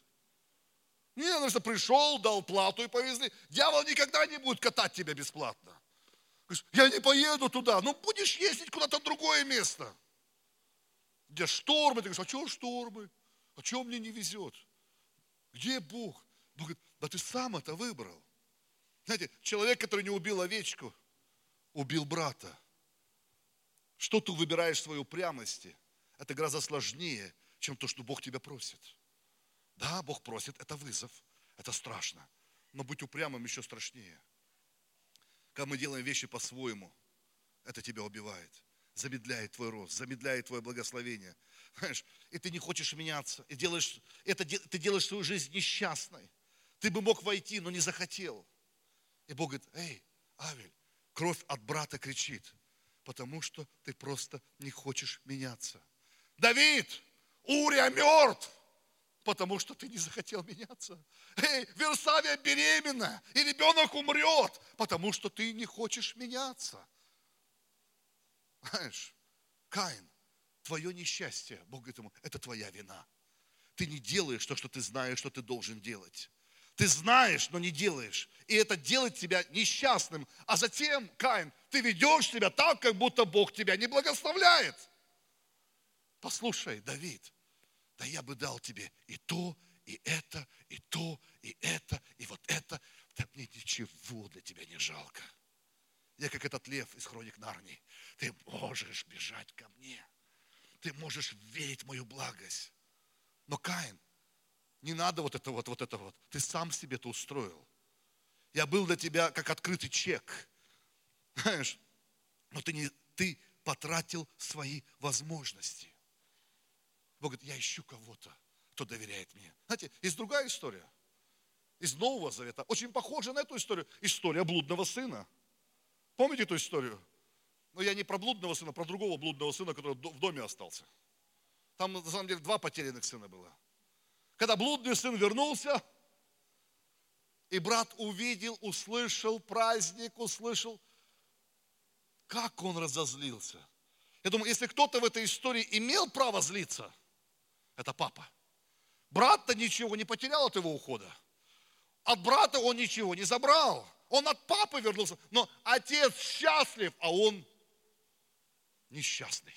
Не, он что пришел, дал плату и повезли. Дьявол никогда не будет катать тебя бесплатно. Я не поеду туда. Ну, будешь ездить куда-то в другое место. Где штормы. Ты говоришь, а что штормы? А что мне не везет? Где Бог? Бог говорит, да ты сам это выбрал. Знаете, человек, который не убил овечку, убил брата. Что ты выбираешь в своей упрямости, это гораздо сложнее, чем то, что Бог тебя просит. Да, Бог просит, это вызов, это страшно. Но быть упрямым еще страшнее. Когда мы делаем вещи по-своему, это тебя убивает, замедляет твой рост, замедляет твое благословение. Знаешь, и ты не хочешь меняться, и делаешь, это, ты делаешь свою жизнь несчастной. Ты бы мог войти, но не захотел. И Бог говорит, эй, Авель, кровь от брата кричит, потому что ты просто не хочешь меняться. Давид, Урия мертв, потому что ты не захотел меняться. Эй, Версавия беременна, и ребенок умрет, потому что ты не хочешь меняться. Знаешь, Каин, твое несчастье, Бог говорит ему, это твоя вина. Ты не делаешь то, что ты знаешь, что ты должен делать. Ты знаешь, но не делаешь. И это делает тебя несчастным. А затем, Каин, ты ведешь себя так, как будто Бог тебя не благословляет. Послушай, Давид, да я бы дал тебе и то, и это, и то, и это, и вот это. Да мне ничего для тебя не жалко. Я как этот лев из хроник Нарнии. Ты можешь бежать ко мне. Ты можешь верить в мою благость. Но Каин, не надо вот это вот, вот это вот. Ты сам себе это устроил. Я был для тебя как открытый чек. Знаешь, но ты, не, ты потратил свои возможности. Бог говорит, я ищу кого-то, кто доверяет мне. Знаете, есть другая история. Из Нового Завета. Очень похожа на эту историю. История блудного сына. Помните эту историю? Но я не про блудного сына, про другого блудного сына, который в доме остался. Там, на самом деле, два потерянных сына было. Когда блудный сын вернулся, и брат увидел, услышал праздник, услышал, как он разозлился. Я думаю, если кто-то в этой истории имел право злиться – это папа. Брат-то ничего не потерял от его ухода. От брата он ничего не забрал. Он от папы вернулся. Но отец счастлив, а он несчастный.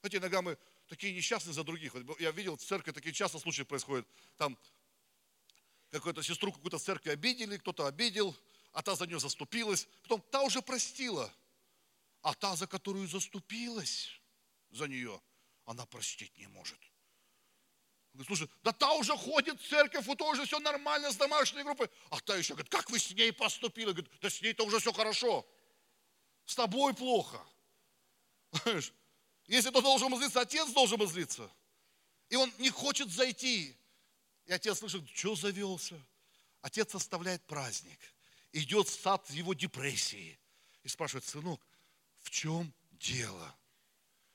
Знаете, иногда мы такие несчастные за других. Я видел, в церкви такие часто случаи происходят. Там какую-то сестру какую-то в церкви обидели, кто-то обидел, а та за нее заступилась. Потом та уже простила. А та, за которую заступилась за нее, она простить не может. Слушай, да та уже ходит в церковь, у той уже все нормально с домашней группой. А та еще говорит, как вы с ней поступили? Говорит, да с ней-то уже все хорошо. С тобой плохо. Знаешь, если кто должен злиться, отец должен злиться. И он не хочет зайти. И отец слышит, что завелся? Отец оставляет праздник. Идет в сад его депрессии. И спрашивает, сынок, в чем дело?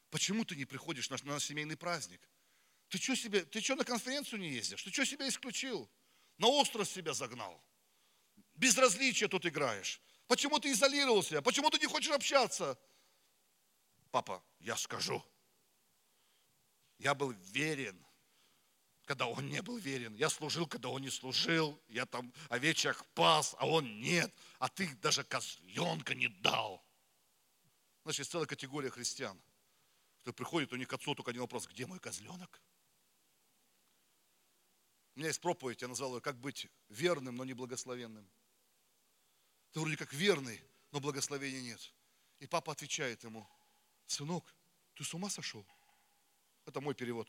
Почему ты не приходишь на наш семейный праздник? Ты что себе, ты что на конференцию не ездишь? Ты что себя исключил? На остров себя загнал. Безразличие тут играешь. Почему ты изолировался? Почему ты не хочешь общаться? Папа, я скажу. Я был верен, когда он не был верен. Я служил, когда он не служил. Я там овечек пас, а он нет. А ты даже козленка не дал. Значит, есть целая категория христиан, кто приходит, у них к отцу только один вопрос, где мой козленок? У меня есть проповедь, я назвал ее «Как быть верным, но не благословенным». Ты вроде как верный, но благословения нет. И папа отвечает ему, сынок, ты с ума сошел? Это мой перевод.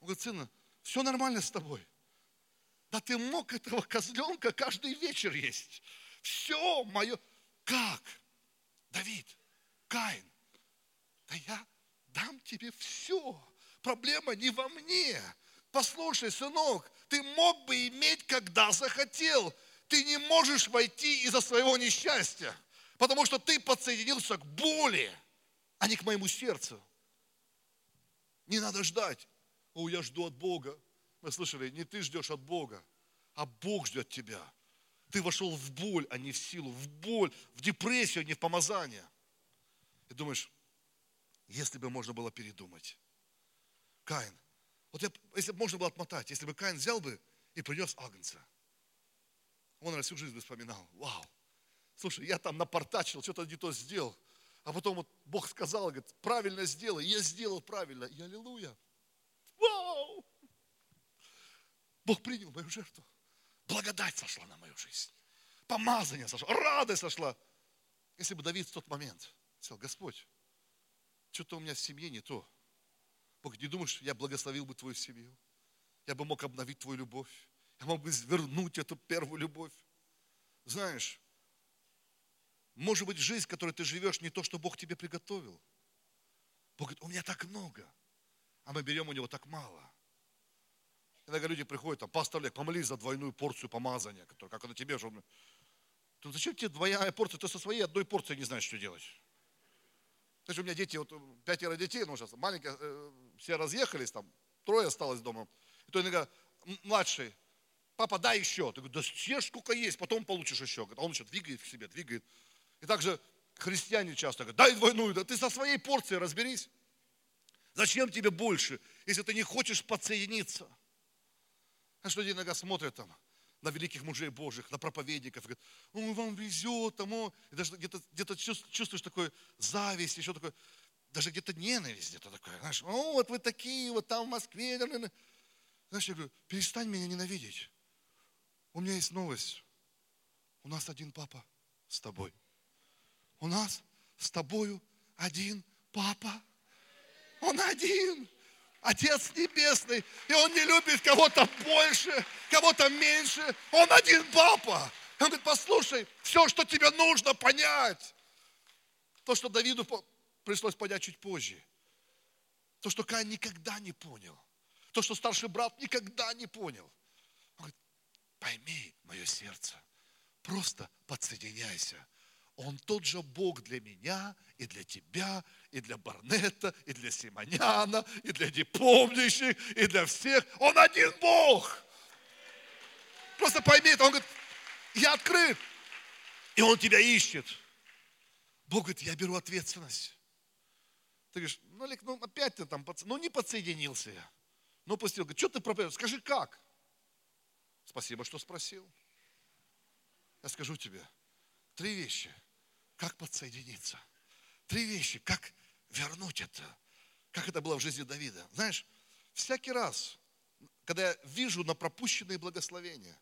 Он говорит, сына, все нормально с тобой. Да ты мог этого козленка каждый вечер есть. Все мое. Как? Давид, Каин, да я дам тебе все. Проблема не во мне. Послушай, сынок, ты мог бы иметь, когда захотел. Ты не можешь войти из-за своего несчастья, потому что ты подсоединился к боли, а не к моему сердцу. Не надо ждать. О, я жду от Бога. Мы слышали, не ты ждешь от Бога, а Бог ждет тебя. Ты вошел в боль, а не в силу, в боль, в депрессию, а не в помазание. И думаешь, если бы можно было передумать. Каин. Вот я, если бы можно было отмотать, если бы Каин взял бы и принес агнца. Он на всю жизнь бы вспоминал. Вау. Слушай, я там напортачил, что-то не то сделал. А потом вот Бог сказал, говорит, правильно сделай. Я сделал правильно. И аллилуйя. Вау! Бог принял мою жертву. Благодать сошла на мою жизнь. Помазание сошло. Радость сошла. Если бы Давид в тот момент сказал, Господь, что-то у меня в семье не то. Бог, не думаешь, я благословил бы твою семью? Я бы мог обновить твою любовь. Я мог бы вернуть эту первую любовь. Знаешь, может быть, жизнь, в которой ты живешь, не то, что Бог тебе приготовил. Бог говорит, у меня так много, а мы берем у него так мало. Иногда люди приходят, там, пастор Олег, помолись за двойную порцию помазания, которая, как она тебе же. То зачем тебе двойная порция? Ты со своей одной порцией не знаешь, что делать. Есть у меня дети, вот пятеро детей, ну сейчас маленькие, э, все разъехались, там трое осталось дома. И то иногда младший, папа, дай еще. Ты говоришь, да съешь сколько есть, потом получишь еще. А он еще двигает к себе, двигает. И также христиане часто говорят, дай двойную, да ты со своей порцией разберись. Зачем тебе больше, если ты не хочешь подсоединиться? Знаешь, люди иногда смотрят там на великих мужей Божьих, на проповедников, и говорят, ой, вам везет, там, о. и даже где-то где чувствуешь такое зависть, еще такое, даже где-то ненависть где-то такое, знаешь, о, вот вы такие, вот там в Москве, знаешь, я говорю, перестань меня ненавидеть. У меня есть новость. У нас один папа с тобой. У нас с тобою один папа. Он один. Отец Небесный. И Он не любит кого-то больше, кого-то меньше. Он один папа. Он говорит, послушай, все, что тебе нужно понять. То, что Давиду пришлось понять чуть позже. То, что Каин никогда не понял. То, что старший брат никогда не понял. Он говорит, пойми мое сердце. Просто подсоединяйся он тот же Бог для меня и для тебя, и для Барнета, и для Симоняна, и для непомнящих, и для всех. Он один Бог. Просто пойми это. Он говорит, я открыт. И он тебя ищет. Бог говорит, я беру ответственность. Ты говоришь, ну, Олег, ну опять ты там, ну не подсоединился я. Ну, пустил. Говорит, что ты проповедуешь? Скажи, как? Спасибо, что спросил. Я скажу тебе три вещи – как подсоединиться. Три вещи, как вернуть это. Как это было в жизни Давида. Знаешь, всякий раз, когда я вижу на пропущенные благословения,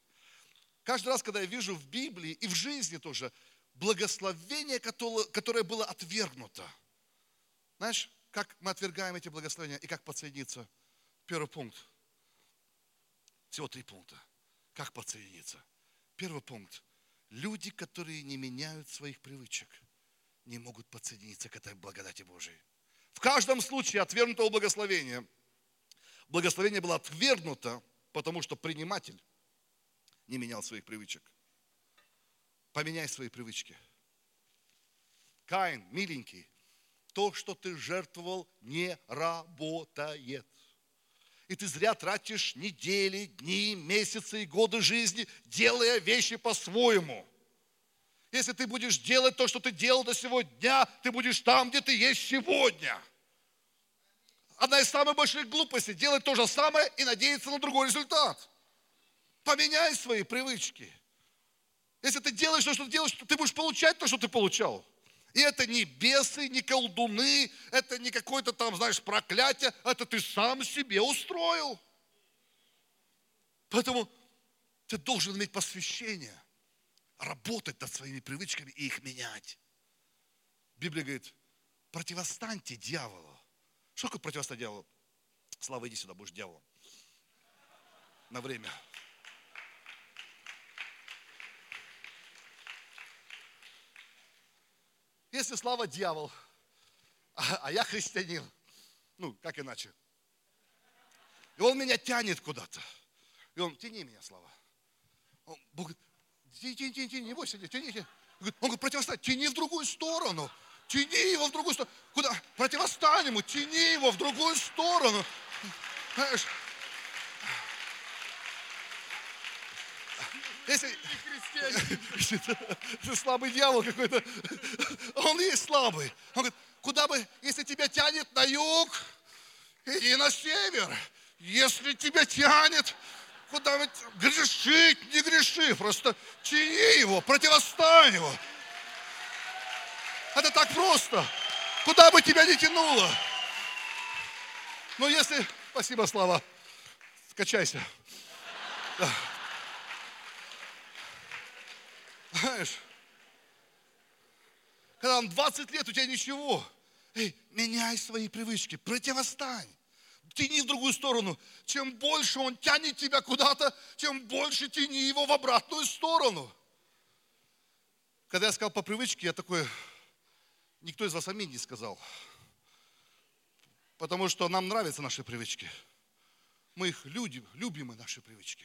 каждый раз, когда я вижу в Библии и в жизни тоже благословение, которое было отвергнуто. Знаешь, как мы отвергаем эти благословения и как подсоединиться? Первый пункт. Всего три пункта. Как подсоединиться? Первый пункт. Люди, которые не меняют своих привычек, не могут подсоединиться к этой благодати Божией. В каждом случае отвергнутого благословения. Благословение было отвергнуто, потому что приниматель не менял своих привычек. Поменяй свои привычки. Каин, миленький, то, что ты жертвовал, не работает. И ты зря тратишь недели, дни, месяцы и годы жизни, делая вещи по-своему. Если ты будешь делать то, что ты делал до сегодня дня, ты будешь там, где ты есть сегодня. Одна из самых больших глупостей – делать то же самое и надеяться на другой результат. Поменяй свои привычки. Если ты делаешь то, что ты делаешь, ты будешь получать то, что ты получал. И это не бесы, не колдуны, это не какое-то там, знаешь, проклятие, это ты сам себе устроил. Поэтому ты должен иметь посвящение, работать над своими привычками и их менять. Библия говорит, противостаньте дьяволу. Что такое противостоять дьяволу? Слава, иди сюда, будешь дьяволом. На время. Если Слава дьявол, а, а я христианин, ну, как иначе? И он меня тянет куда-то. И он, тяни меня, Слава. Он, Бог говорит, тяни, тяни, тяни, тяни, не бойся, тяни, тяни. Он говорит, противостань, тяни в другую сторону. Тяни его в другую сторону. Куда? Противостань ему, тяни его в другую сторону. Знаешь, если, если слабый дьявол какой-то, он есть слабый. Он говорит, куда бы, если тебя тянет на юг, иди на север. Если тебя тянет, куда бы грешить, не греши, просто тяни его, противостань его. Это так просто. Куда бы тебя ни тянуло. Но если, спасибо, Слава, скачайся. Да. Знаешь, когда он 20 лет, у тебя ничего. Эй, меняй свои привычки, противостань. Тяни в другую сторону. Чем больше он тянет тебя куда-то, тем больше тяни его в обратную сторону. Когда я сказал по привычке, я такой, никто из вас аминь не сказал. Потому что нам нравятся наши привычки. Мы их любим, любим мы наши привычки.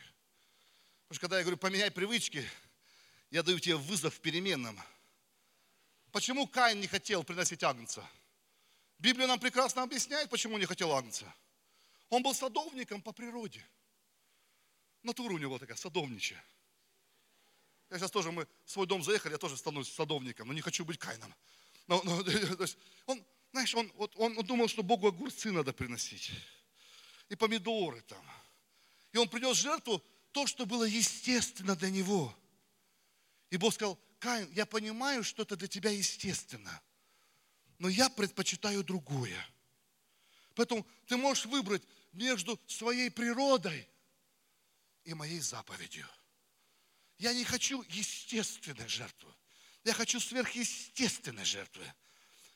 Потому что когда я говорю, поменяй привычки, я даю тебе вызов переменным. Почему Каин не хотел приносить агнца? Библия нам прекрасно объясняет, почему не хотел агнца. Он был садовником по природе. Натура у него такая, садовничья. Я сейчас тоже, мы в свой дом заехали, я тоже становлюсь садовником, но не хочу быть Кайном. Но, но, то есть он, знаешь, он, вот, он, он думал, что Богу огурцы надо приносить. И помидоры там. И он принес жертву то, что было естественно для него. И Бог сказал, Каин, я понимаю, что это для тебя естественно, но я предпочитаю другое. Поэтому ты можешь выбрать между своей природой и моей заповедью. Я не хочу естественной жертвы. Я хочу сверхъестественной жертвы.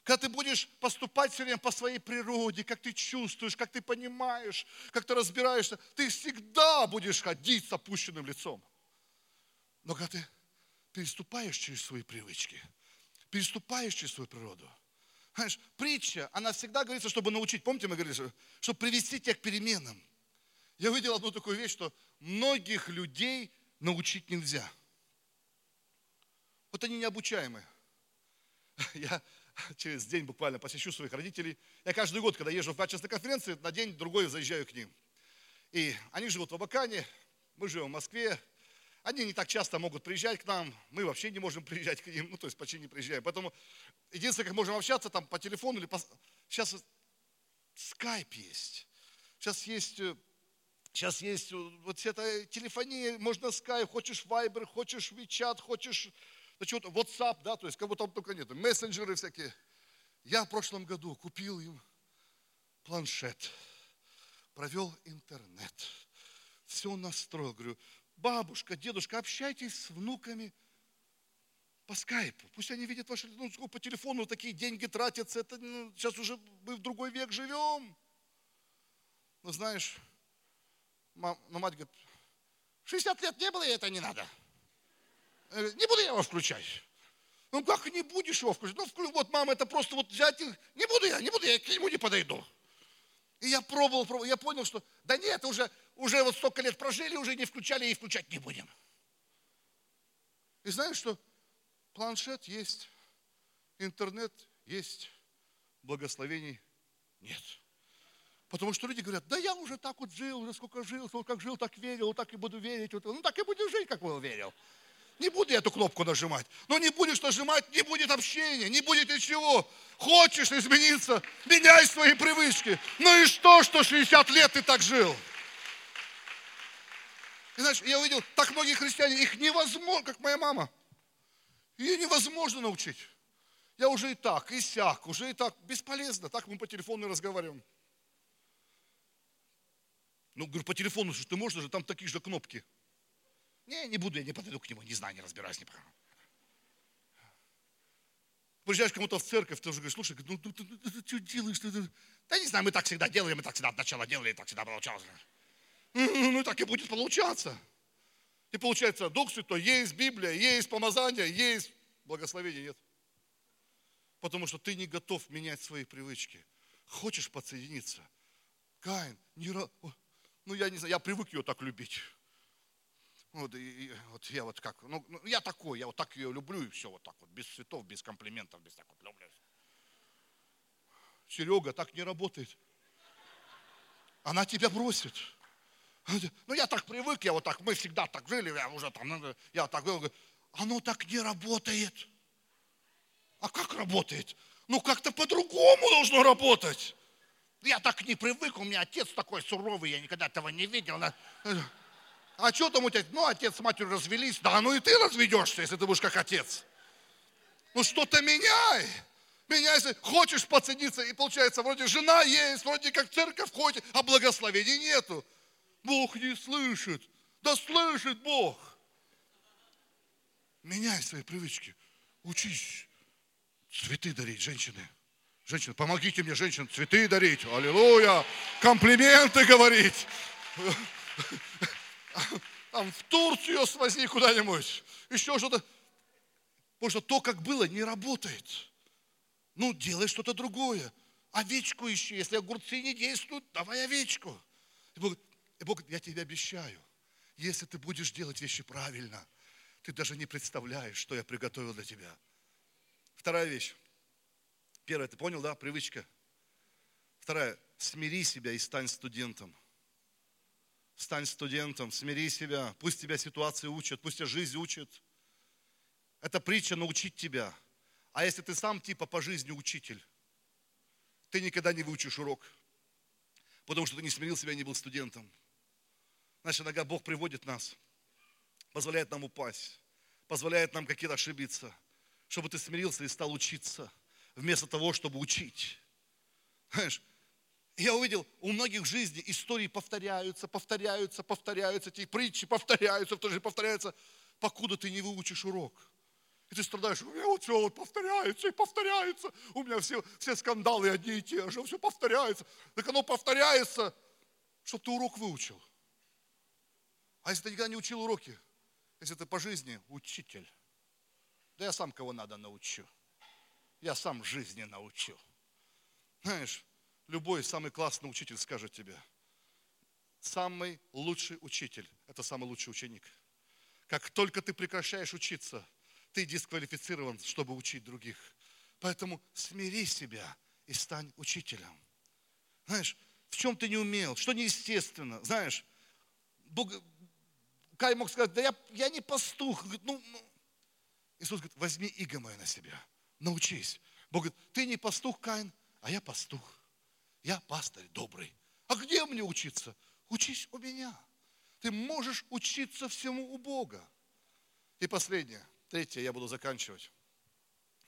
Когда ты будешь поступать все время по своей природе, как ты чувствуешь, как ты понимаешь, как ты разбираешься, ты всегда будешь ходить с опущенным лицом. Но когда ты переступаешь через свои привычки, переступаешь через свою природу. Знаешь, притча, она всегда говорится, чтобы научить. Помните, мы говорили, чтобы привести тебя к переменам. Я увидел одну такую вещь, что многих людей научить нельзя. Вот они необучаемые. Я через день буквально посещу своих родителей. Я каждый год, когда езжу в качественной конференции, на день-другой заезжаю к ним. И они живут в Абакане, мы живем в Москве, они не так часто могут приезжать к нам, мы вообще не можем приезжать к ним, ну то есть почти не приезжаем. Поэтому единственное, как можем общаться, там по телефону или по... Сейчас скайп есть, сейчас есть, сейчас есть вот вся эта телефония, можно скайп, хочешь вайбер, хочешь WeChat, хочешь что-то, WhatsApp, да, то есть кого там только нет, мессенджеры всякие. Я в прошлом году купил им планшет, провел интернет, все настроил, говорю, бабушка, дедушка, общайтесь с внуками по скайпу. Пусть они видят ваши, ну, по телефону такие деньги тратятся. Это, ну, сейчас уже мы в другой век живем. Ну, знаешь, мам, ну, мать говорит, 60 лет не было, и это не надо. Не буду я его включать. Ну как не будешь его включать? Ну вот, мама, это просто вот взять их. Не буду я, не буду, я к нему не подойду. И я пробовал, пробовал, я понял, что да нет, уже, уже вот столько лет прожили, уже не включали и включать не будем. И знаешь, что планшет есть, интернет есть, благословений нет. Потому что люди говорят, да я уже так вот жил, уже сколько жил, сколько как жил, так верил, так и буду верить. Ну так и буду жить, как был верил. Не буду я эту кнопку нажимать. Но не будешь нажимать, не будет общения, не будет ничего. Хочешь измениться, меняй свои привычки. Ну и что, что 60 лет ты так жил? И знаешь, я увидел, так многие христиане, их невозможно, как моя мама. Ее невозможно научить. Я уже и так, и сяк, уже и так, бесполезно. Так мы по телефону разговариваем. Ну, говорю, по телефону что ты можешь же, там такие же кнопки. Не, не буду, я не подойду к нему, не знаю, не разбираюсь. Не Приезжаешь кому-то в церковь, ты уже говоришь, слушай, ну ты, ты, ты, ты что делаешь? Ты, ты? Да не знаю, мы так всегда делали, мы так всегда сначала делали, так всегда получалось. Ну так и будет получаться. И получается, Дух Святой, есть Библия, есть помазание, есть благословение, нет. Потому что ты не готов менять свои привычки. Хочешь подсоединиться? Каин, не, ну я не знаю, я привык ее так любить. Вот, и, и, вот я вот как, ну, ну, я такой, я вот так ее люблю и все вот так вот, без цветов, без комплиментов, без так вот люблю. Серега, так не работает. Она тебя бросит. Ну я так привык, я вот так, мы всегда так жили, я уже там, ну, я так говорю, оно так не работает. А как работает? Ну как-то по-другому должно работать. Я так не привык, у меня отец такой суровый, я никогда этого не видел. А что там у тебя? Ну, отец с матерью развелись. Да, ну и ты разведешься, если ты будешь как отец. Ну что-то меняй. Меняй, если хочешь подсадиться. И получается, вроде жена есть, вроде как церковь ходит, а благословений нету. Бог не слышит. Да слышит Бог. Меняй свои привычки. Учись цветы дарить, женщины. Женщины, помогите мне, женщин, цветы дарить. Аллилуйя. Комплименты говорить там в Турцию свози куда-нибудь, еще что-то. Потому что то, как было, не работает. Ну, делай что-то другое. Овечку ищи. Если огурцы не действуют, давай овечку. И Бог, и Бог я тебе обещаю, если ты будешь делать вещи правильно, ты даже не представляешь, что я приготовил для тебя. Вторая вещь. Первая, ты понял, да, привычка. Вторая, смири себя и стань студентом стань студентом, смири себя, пусть тебя ситуации учат, пусть тебя жизнь учит. Эта притча научить тебя. А если ты сам типа по жизни учитель, ты никогда не выучишь урок, потому что ты не смирил себя и не был студентом. Знаешь, иногда Бог приводит нас, позволяет нам упасть, позволяет нам какие-то ошибиться, чтобы ты смирился и стал учиться, вместо того, чтобы учить. Знаешь, я увидел, у многих в жизни истории повторяются, повторяются, повторяются, эти притчи повторяются, повторяются, покуда ты не выучишь урок. И ты страдаешь, у меня вот все вот повторяется и повторяется, у меня все, все скандалы одни и те же, все повторяется. Так оно повторяется, чтобы ты урок выучил. А если ты никогда не учил уроки, если ты по жизни учитель, да я сам кого надо научу. Я сам жизни научу. Знаешь, Любой самый классный учитель скажет тебе, самый лучший учитель – это самый лучший ученик. Как только ты прекращаешь учиться, ты дисквалифицирован, чтобы учить других. Поэтому смири себя и стань учителем. Знаешь, в чем ты не умел, что неестественно. Знаешь, Бог, Кай мог сказать, да я, я не пастух. Говорит, ну, ну. Иисус говорит, возьми иго мое на себя, научись. Бог говорит, ты не пастух, Каин, а я пастух. Я пастырь добрый. А где мне учиться? Учись у меня. Ты можешь учиться всему у Бога. И последнее, третье, я буду заканчивать.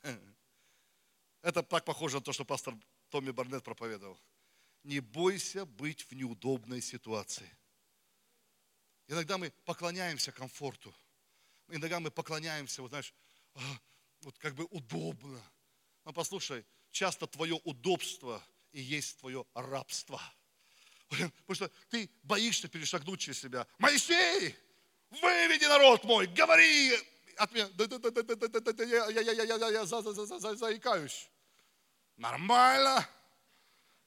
Это так похоже на то, что пастор Томми Барнетт проповедовал. Не бойся быть в неудобной ситуации. Иногда мы поклоняемся комфорту. Иногда мы поклоняемся, вот знаешь, а, вот как бы удобно. Но послушай, часто твое удобство – и есть твое рабство. Потому что ты боишься перешагнуть через себя. Моисей, выведи народ мой, говори от меня. Я, я, я, я, я, я за, за, за, за, заикаюсь. Нормально.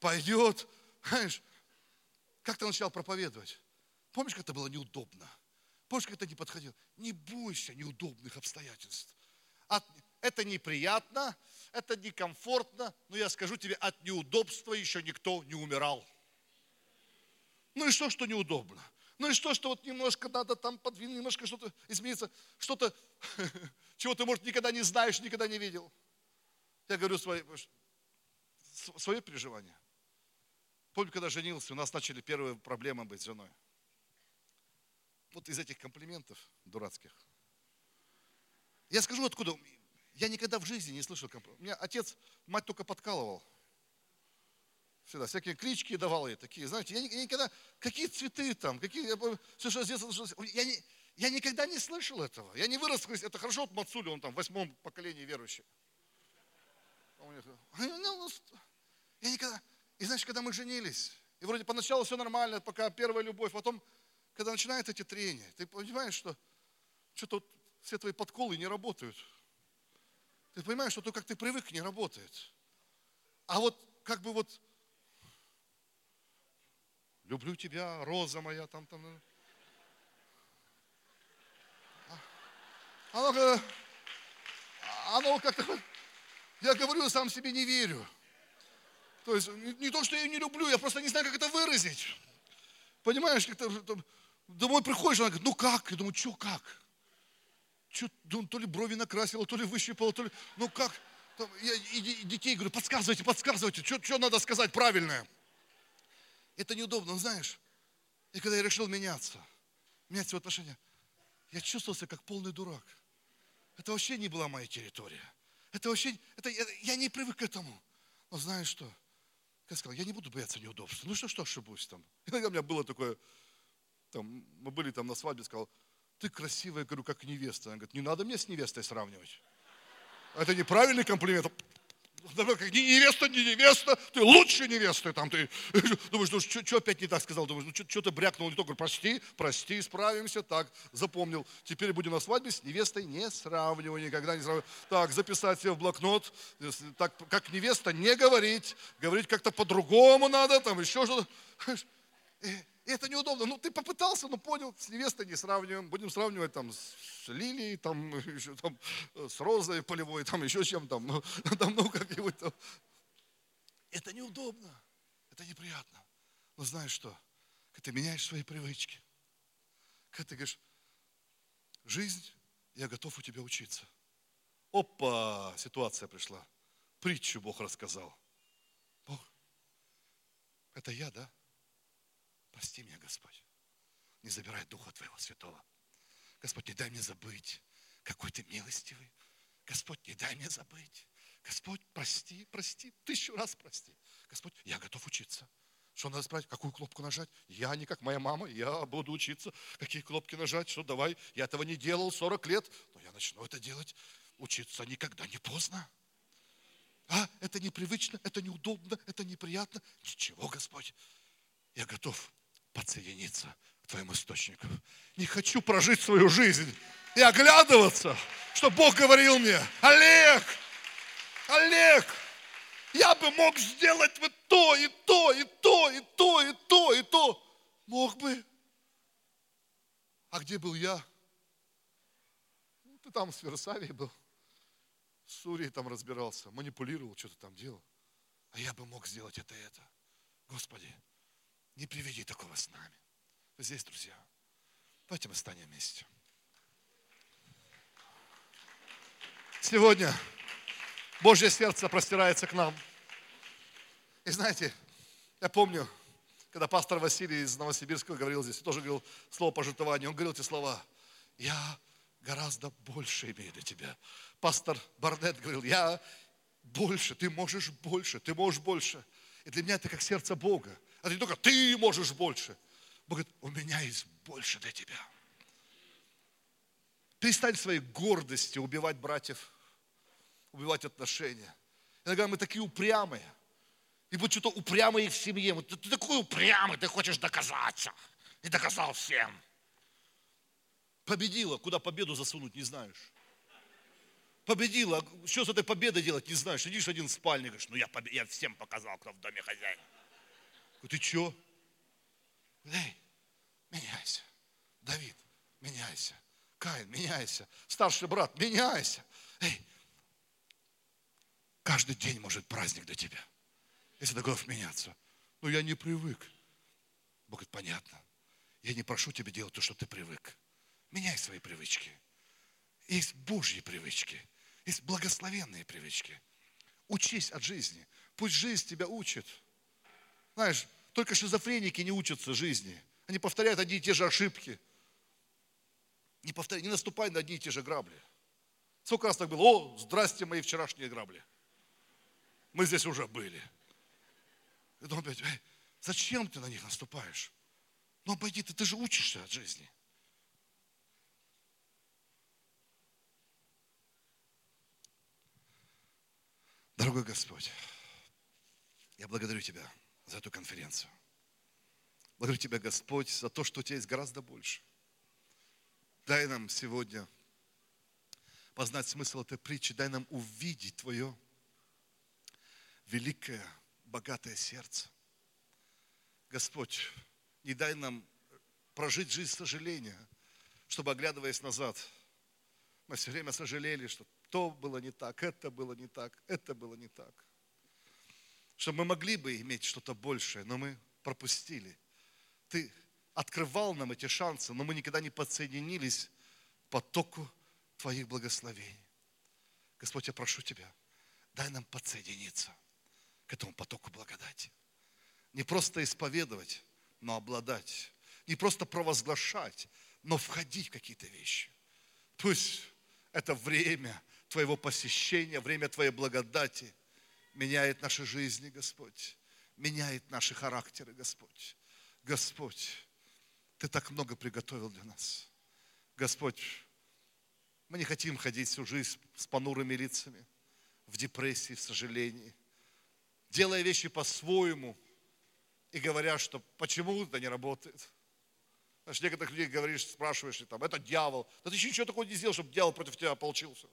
Пойдет. Знаешь, как ты начал проповедовать? Помнишь, как это было неудобно? Помнишь, как это не подходило? Не бойся неудобных обстоятельств. От, это неприятно, это некомфортно, но я скажу тебе, от неудобства еще никто не умирал. Ну и что, что неудобно? Ну и что, что вот немножко надо там подвинуть, немножко что-то измениться, что-то, чего ты, может, никогда не знаешь, никогда не видел. Я говорю свои, свое переживание. Помню, когда женился, у нас начали первые проблемы быть с женой. Вот из этих комплиментов дурацких. Я скажу, откуда. Я никогда в жизни не слышал комплиментов. У меня отец, мать только подкалывал. Всегда всякие клички давал ей такие, знаете, я, никогда, какие цветы там, какие, я, все, что детства, я, не, я никогда не слышал этого. Я не вырос, это хорошо, вот Мацули, он там в восьмом поколении верующий. Ну, я никогда... И знаешь, когда мы женились, и вроде поначалу все нормально, пока первая любовь, потом, когда начинают эти трения, ты понимаешь, что что-то все твои подколы не работают. Ты понимаешь, что то, как ты привык, не работает. А вот как бы вот люблю тебя, роза моя, там, там. А, оно, оно как-то, я говорю, сам себе не верю. То есть не, не то, что я ее не люблю, я просто не знаю, как это выразить. Понимаешь, как-то домой приходишь, она говорит, ну как? Я думаю, что как? Что, ну, то ли брови накрасила, то ли выщипала, то ли, ну как? Там, я и, и детей говорю, подсказывайте, подсказывайте, что, что надо сказать правильное. Это неудобно, знаешь. И когда я решил меняться, менять свои отношения, я чувствовал себя как полный дурак. Это вообще не была моя территория. Это вообще, это, это, я не привык к этому. Но знаешь что? Я сказал, я не буду бояться неудобств. Ну что, что ошибусь там. Иногда у меня было такое, там, мы были там на свадьбе, сказал, ты красивая, говорю, как невеста. Она говорит, не надо мне с невестой сравнивать. Это неправильный комплимент. Как не невеста, не невеста, ты лучше невесты. Там ты думаешь, ну что опять не так сказал? Думаешь, ну что ты брякнул не только, прости, прости, справимся. Так, запомнил. Теперь будем на свадьбе с невестой не сравнивай, никогда не сравнивай. Так, записать себе в блокнот. Так, как невеста не говорить. Говорить как-то по-другому надо, там еще что-то. Это неудобно. Ну, ты попытался, но понял, с невестой не сравниваем. Будем сравнивать там с лилией, там, еще, там, с розой полевой, там еще чем там, ну, там, ну как-нибудь там. Это неудобно, это неприятно. Но знаешь что? Когда ты меняешь свои привычки, когда ты говоришь, жизнь, я готов у тебя учиться. Опа, ситуация пришла. Притчу Бог рассказал. Бог, это я, да? Прости меня, Господь. Не забирай Духа Твоего Святого. Господь, не дай мне забыть, какой Ты милостивый. Господь, не дай мне забыть. Господь, прости, прости, тысячу раз прости. Господь, я готов учиться. Что надо справить? Какую кнопку нажать? Я не как моя мама, я буду учиться. Какие кнопки нажать? Что давай? Я этого не делал 40 лет, но я начну это делать. Учиться никогда не поздно. А, это непривычно, это неудобно, это неприятно. Ничего, Господь, я готов подсоединиться к твоим источникам. Не хочу прожить свою жизнь и оглядываться, что Бог говорил мне, Олег, Олег, я бы мог сделать вот то, и то, и то, и то, и то, и то. Мог бы. А где был я? Ну, ты там с Версавией был. С Сурией там разбирался, манипулировал, что-то там делал. А я бы мог сделать это и это. Господи, не приведи такого с нами. Здесь, друзья. Давайте мы станем вместе. Сегодня Божье сердце простирается к нам. И знаете, я помню, когда пастор Василий из Новосибирска говорил здесь, тоже говорил слово пожертвования, он говорил эти слова. Я гораздо больше имею для тебя. Пастор Барнет говорил, я больше, ты можешь больше, ты можешь больше. И для меня это как сердце Бога. Это не только ты можешь больше. Бог говорит, у меня есть больше для тебя. Перестань своей гордостью убивать братьев, убивать отношения. Иногда мы такие упрямые. И вот что-то упрямые в семье. Вот ты, ты такой упрямый, ты хочешь доказаться. И доказал всем. Победила, куда победу засунуть, не знаешь. Победила, что с этой победой делать, не знаешь. Сидишь один в спальне, говоришь, ну я, побед... я всем показал, кто в доме хозяин. Ты что? Эй, меняйся. Давид, меняйся. Каин, меняйся. Старший брат, меняйся. Эй, каждый день может праздник для тебя, если ты готов меняться. Но я не привык. Бог говорит, понятно. Я не прошу тебя делать то, что ты привык. Меняй свои привычки. Есть Божьи привычки. Есть благословенные привычки. Учись от жизни. Пусть жизнь тебя учит. Знаешь, только шизофреники не учатся жизни. Они повторяют одни и те же ошибки. Не, повторяй, не наступай на одни и те же грабли. Сколько раз так было? О, здрасте, мои вчерашние грабли. Мы здесь уже были. И потом опять, эй, зачем ты на них наступаешь? Ну обойди, ты, ты же учишься от жизни. Дорогой Господь, я благодарю Тебя за эту конференцию. Благодарю Тебя, Господь, за то, что у Тебя есть гораздо больше. Дай нам сегодня познать смысл этой притчи, дай нам увидеть Твое великое, богатое сердце. Господь, не дай нам прожить жизнь сожаления, чтобы, оглядываясь назад, мы все время сожалели, что то было не так, это было не так, это было не так. Чтобы мы могли бы иметь что-то большее, но мы пропустили. Ты открывал нам эти шансы, но мы никогда не подсоединились к потоку Твоих благословений. Господь, я прошу Тебя, дай нам подсоединиться к этому потоку благодати. Не просто исповедовать, но обладать. Не просто провозглашать, но входить в какие-то вещи. Пусть это время Твоего посещения, время Твоей благодати меняет наши жизни, Господь. Меняет наши характеры, Господь. Господь, Ты так много приготовил для нас. Господь, мы не хотим ходить всю жизнь с понурыми лицами, в депрессии, в сожалении, делая вещи по-своему и говоря, что почему это не работает. Знаешь, некоторых людей говоришь, спрашиваешь, там, это дьявол. Да ты еще ничего такого не сделал, чтобы дьявол против тебя получился.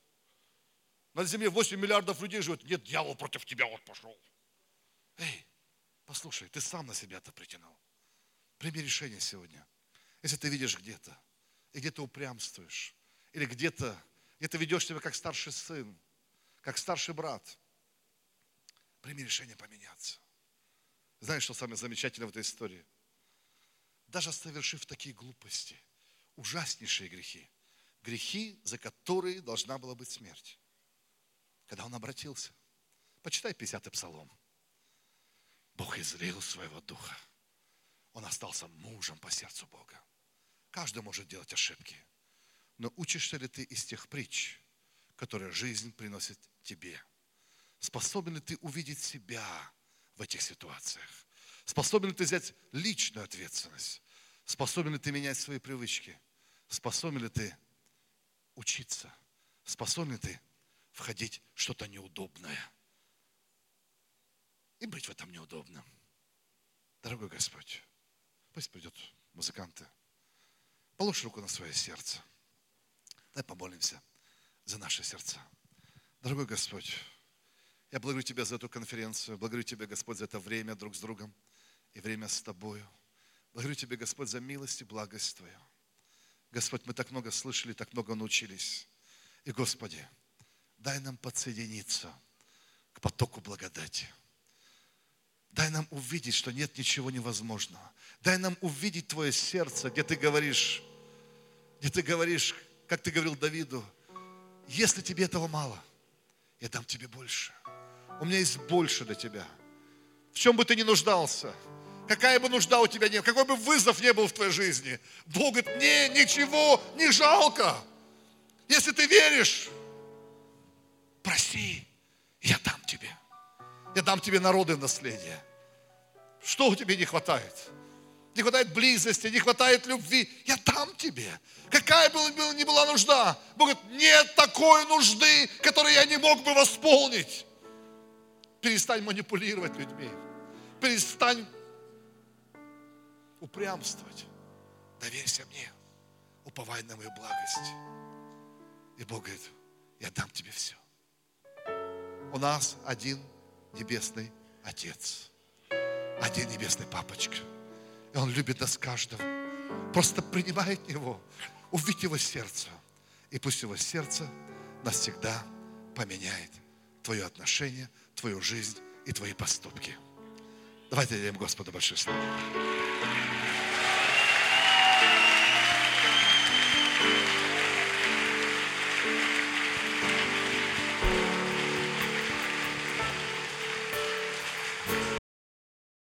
На земле 8 миллиардов людей живет. Нет, дьявол против тебя вот пошел. Эй, послушай, ты сам на себя это притянул. Прими решение сегодня. Если ты видишь где-то, и где-то упрямствуешь, или где-то, где-то ведешь себя как старший сын, как старший брат, прими решение поменяться. Знаешь, что самое замечательное в этой истории? Даже совершив такие глупости, ужаснейшие грехи, грехи, за которые должна была быть смерть когда он обратился. Почитай 50-й псалом. Бог излил своего духа. Он остался мужем по сердцу Бога. Каждый может делать ошибки. Но учишься ли ты из тех притч, которые жизнь приносит тебе? Способен ли ты увидеть себя в этих ситуациях? Способен ли ты взять личную ответственность? Способен ли ты менять свои привычки? Способен ли ты учиться? Способен ли ты входить что-то неудобное. И быть в этом неудобном. Дорогой Господь, пусть придет музыканты. Положь руку на свое сердце. Дай помолимся за наши сердца. Дорогой Господь, я благодарю Тебя за эту конференцию. Благодарю Тебя, Господь, за это время друг с другом и время с Тобою. Благодарю Тебя, Господь, за милость и благость Твою. Господь, мы так много слышали, так много научились. И, Господи, дай нам подсоединиться к потоку благодати. Дай нам увидеть, что нет ничего невозможного. Дай нам увидеть Твое сердце, где Ты говоришь, где Ты говоришь, как Ты говорил Давиду, если тебе этого мало, я дам тебе больше. У меня есть больше для тебя. В чем бы ты ни нуждался, какая бы нужда у тебя ни была, какой бы вызов не был в твоей жизни, Бог говорит, мне ничего не жалко. Если ты веришь, проси, я дам тебе. Я дам тебе народы наследие. Что у тебя не хватает? Не хватает близости, не хватает любви. Я дам тебе. Какая бы ни была нужда. Бог говорит, нет такой нужды, которую я не мог бы восполнить. Перестань манипулировать людьми. Перестань упрямствовать. Доверься мне. Уповай на мою благость. И Бог говорит, я дам тебе все у нас один небесный Отец, один небесный Папочка. И Он любит нас каждого. Просто принимает Его, увидь Его сердце. И пусть Его сердце навсегда поменяет твое отношение, твою жизнь и твои поступки. Давайте дадим Господу большое слово.